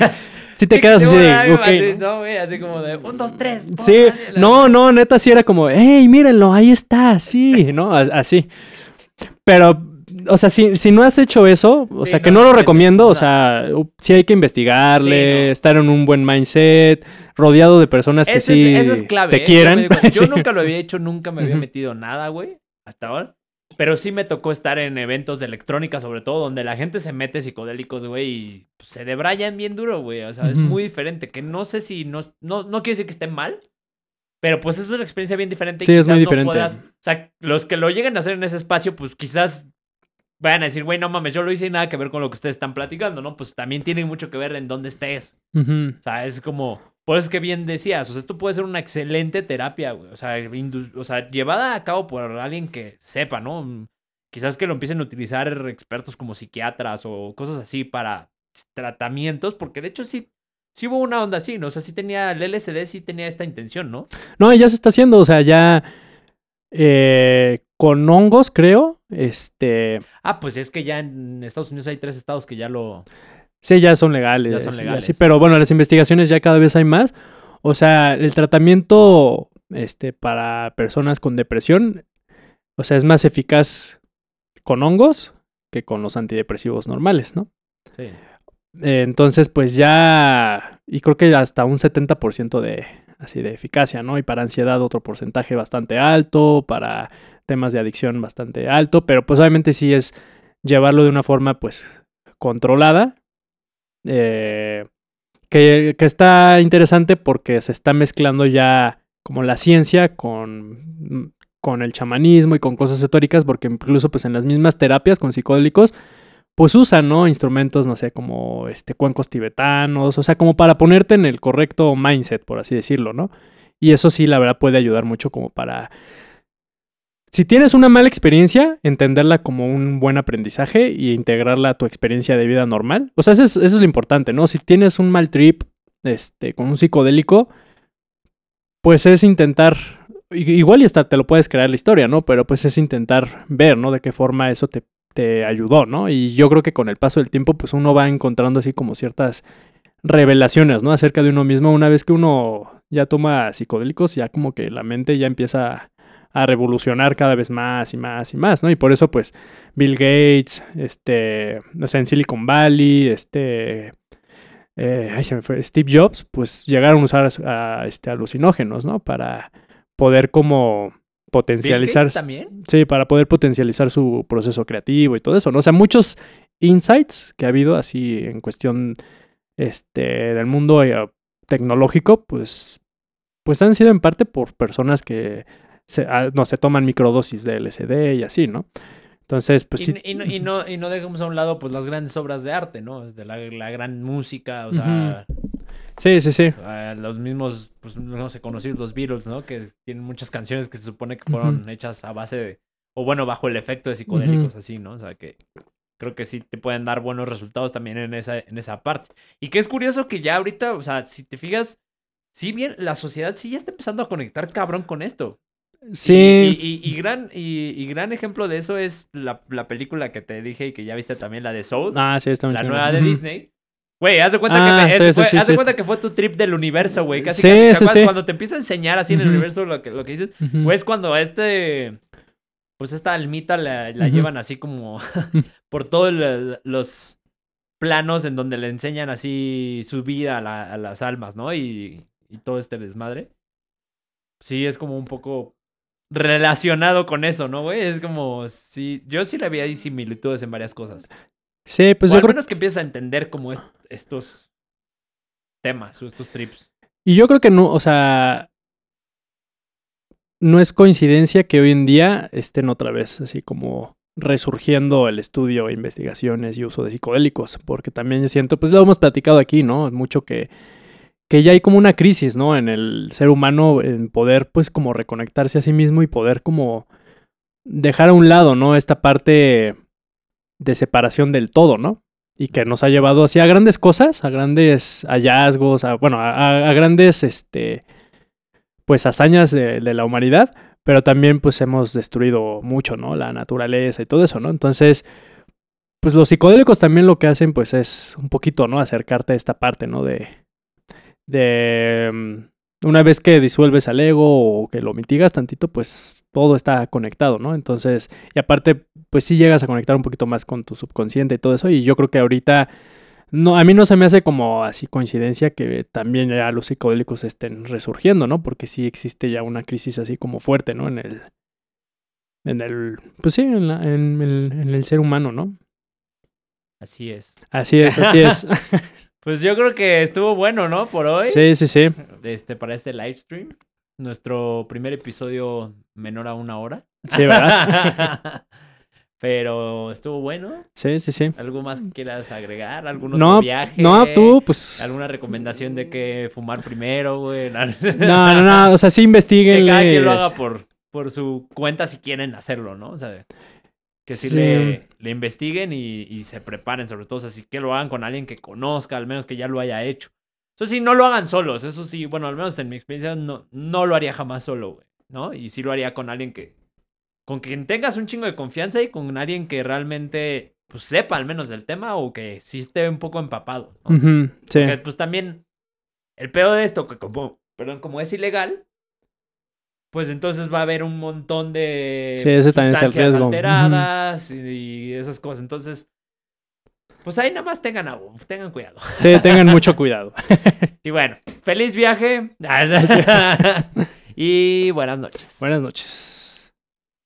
sí te quedas sí, así de, algo ok, así, ¿no? ¿no, güey? Así como de, un, dos, tres. Sí, no, no, neta sí era como, hey, mírenlo, ahí está, sí, ¿no? Así. Pero o sea, si, si no has hecho eso, o Sí, sea, que no, no lo recomiendo, o sea, sí hay que investigarle, Sí, estar en un buen mindset, rodeado de personas que Eso sí es, eso es clave. te ¿eh? Quieran. Yo, [laughs] nunca lo había hecho, nunca me había metido nada, güey, hasta ahora. Pero sí me tocó estar en eventos de electrónica, sobre todo, donde la gente se mete psicodélicos, güey, y pues, se debrayan bien duro, güey. O sea, es muy diferente. Que no sé si. No, no, no quiere decir que esté mal, pero pues es una experiencia bien diferente. y Sí, es muy quizás no diferente. puedas- o sea, los que lo lleguen a hacer en ese espacio, pues quizás vayan a decir, güey, no mames, yo lo hice y nada que ver con lo que ustedes están platicando, ¿no? Pues también tiene mucho que ver en dónde estés. O sea, es como. Por eso es que bien decías, o sea, esto puede ser una excelente terapia, güey. O sea, o sea, llevada a cabo por alguien que sepa, ¿no? Mm, Quizás que lo empiecen a utilizar expertos como psiquiatras o cosas así para tratamientos, porque de hecho sí, sí hubo una onda así, ¿no? O sea, sí tenía, el LSD sí tenía esta intención, ¿no? No, y ya se está haciendo, o sea, ya eh, con hongos, creo, este, Ah, pues es que ya en Estados Unidos hay tres estados que ya lo... sí, ya son legales. Ya son legales. así, pero bueno, las investigaciones ya cada vez hay más. O sea, el tratamiento este, para personas con depresión, o sea, es más eficaz con hongos que con los antidepresivos normales, ¿no? Sí. Eh, entonces, pues ya, y creo que hasta un 70% de, así de eficacia, ¿no? Y para ansiedad otro porcentaje bastante alto, para temas de adicción bastante alto, pero pues obviamente sí es llevarlo de una forma pues controlada, eh, que, está interesante porque se está mezclando ya como la ciencia con, con el chamanismo y con cosas esotéricas, porque incluso pues en las mismas terapias con psicodélicos, pues usan, ¿no? Instrumentos, no sé, como este, cuencos tibetanos, o sea, como para ponerte en el correcto mindset, por así decirlo, ¿no? Y eso sí, la verdad, puede ayudar mucho como para... Si tienes una mala experiencia, entenderla como un buen aprendizaje y integrarla a tu experiencia de vida normal. O sea, eso es, es lo importante, ¿no? Si tienes un mal trip este, con un psicodélico, pues es intentar, igual y hasta te lo puedes crear la historia, ¿no? Pero pues es intentar ver, ¿no? De qué forma eso te, te ayudó, ¿no? Y yo creo que con el paso del tiempo, pues uno va encontrando así como ciertas revelaciones, ¿no? Acerca de uno mismo. Una vez que uno ya toma psicodélicos, ya como que la mente ya empieza a revolucionar cada vez más y más y más, ¿no? Y por eso, pues, Bill Gates, este, o sea, en Silicon Valley, este, eh, ay, se me fue, Steve Jobs, pues llegaron a usar a, este, alucinógenos, ¿no? Para poder como ¿Bill potencializar, también? sí, para poder potencializar su proceso creativo y todo eso, ¿no? O sea, muchos insights que ha habido así en cuestión, este, del mundo eh, tecnológico, pues, pues han sido en parte por personas que se, ah, no se toman microdosis de LSD y así, ¿no? Entonces, pues y, sí. y no, y, no, y no dejamos a un lado pues las grandes obras de arte, ¿no? De la, la gran música, o sea, Sí, sí, sí. los mismos, pues no sé, conocidos los Beatles, ¿no? Que tienen muchas canciones que se supone que fueron hechas a base de, o bueno, bajo el efecto de psicodélicos, así, ¿no? O sea, que creo que sí te pueden dar buenos resultados también en esa, en esa parte. Y que es curioso que ya ahorita, o sea, si te fijas, sí bien, la sociedad sí ya está empezando a conectar cabrón con esto. Sí. Y, y- y gran, y, y gran ejemplo de eso es la, la película que te dije y que ya viste también, la de Soul, ah, sí, está muy la nueva de. Disney. Güey, haz de cuenta Ah, que me- sí, ese sí, fue, haz de cuenta que fue tu trip del universo, güey. Casi, Sí, casi, ¿te sí, acuerdas sí. cuando te empieza a enseñar así en el universo lo que, lo que dices? Güey, es cuando este, pues esta almita la, la llevan así como [laughs] por todos los planos en donde le enseñan así su vida a, la- a las almas, ¿no? Y, y todo este desmadre. Sí, es como un poco relacionado con eso, ¿no, güey? Es como, sí, yo sí le había similitudes en varias cosas. Sí, pues o yo al creo menos que empiezas a entender como est- estos temas o estos trips. Y yo creo que no, o sea, no es coincidencia que hoy en día estén otra vez así como resurgiendo el estudio, investigaciones y uso de psicodélicos, porque también yo siento, pues lo hemos platicado aquí, ¿no? Mucho que, que ya hay como una crisis, ¿no? En el ser humano, en poder pues como reconectarse a sí mismo y poder como dejar a un lado, ¿no? Esta parte de separación del todo, ¿no? Y que nos ha llevado así a grandes cosas, a grandes hallazgos, a, bueno, a, grandes, este, pues hazañas de, de la humanidad, pero también pues hemos destruido mucho, ¿no? La naturaleza y todo eso, ¿no? Entonces, pues los psicodélicos también lo que hacen pues es un poquito, ¿no? Acercarte a esta parte, ¿no? De, de, mm, una vez que disuelves al ego o que lo mitigas tantito, pues todo está conectado, ¿no? Entonces, y aparte, pues sí llegas a conectar un poquito más con tu subconsciente y todo eso. Y yo creo que ahorita, no, a mí no se me hace como así coincidencia que también ya los psicodélicos estén resurgiendo, ¿no? Porque sí existe ya una crisis así como fuerte, ¿no? En el, en el, pues sí, en, la- en el, en el ser humano, ¿no? Así es. Así es, así es. [laughs] Pues yo creo que estuvo bueno, ¿no? Por hoy. sí, sí, sí. Este, para este live stream. Nuestro primer episodio menor a una hora. Sí, ¿verdad? [laughs] Pero estuvo bueno. Sí, sí, sí. ¿Algo más que quieras agregar? ¿Algún otro No, viaje? no, tú, pues. ¿Alguna recomendación de que fumar primero, güey? [laughs] No, no, no, o sea, sí investiguen. que cada quien lo haga por, por su cuenta si quieren hacerlo, ¿no? O sea, que sí, Sí. Le, le investiguen y, y se preparen, sobre todo, o sea, sí que lo hagan con alguien que conozca, al menos que ya lo haya hecho. Eso sí, no lo hagan solos, eso sí, bueno, al menos en mi experiencia no, no lo haría jamás solo, güey, ¿no? Y sí lo haría con alguien que, con quien tengas un chingo de confianza y con alguien que realmente, pues, sepa al menos del tema o que sí esté un poco empapado, ¿no? Ujú, sí. Porque, pues también el pedo de esto, que como, perdón, como es ilegal, pues entonces va a haber un montón de Sí, ese también es el alteradas y, y esas cosas. Entonces, pues ahí nada más tengan, agua, tengan cuidado. [laughs] Sí, tengan mucho cuidado. [laughs] Y bueno, feliz viaje. [laughs] y buenas noches. Buenas noches.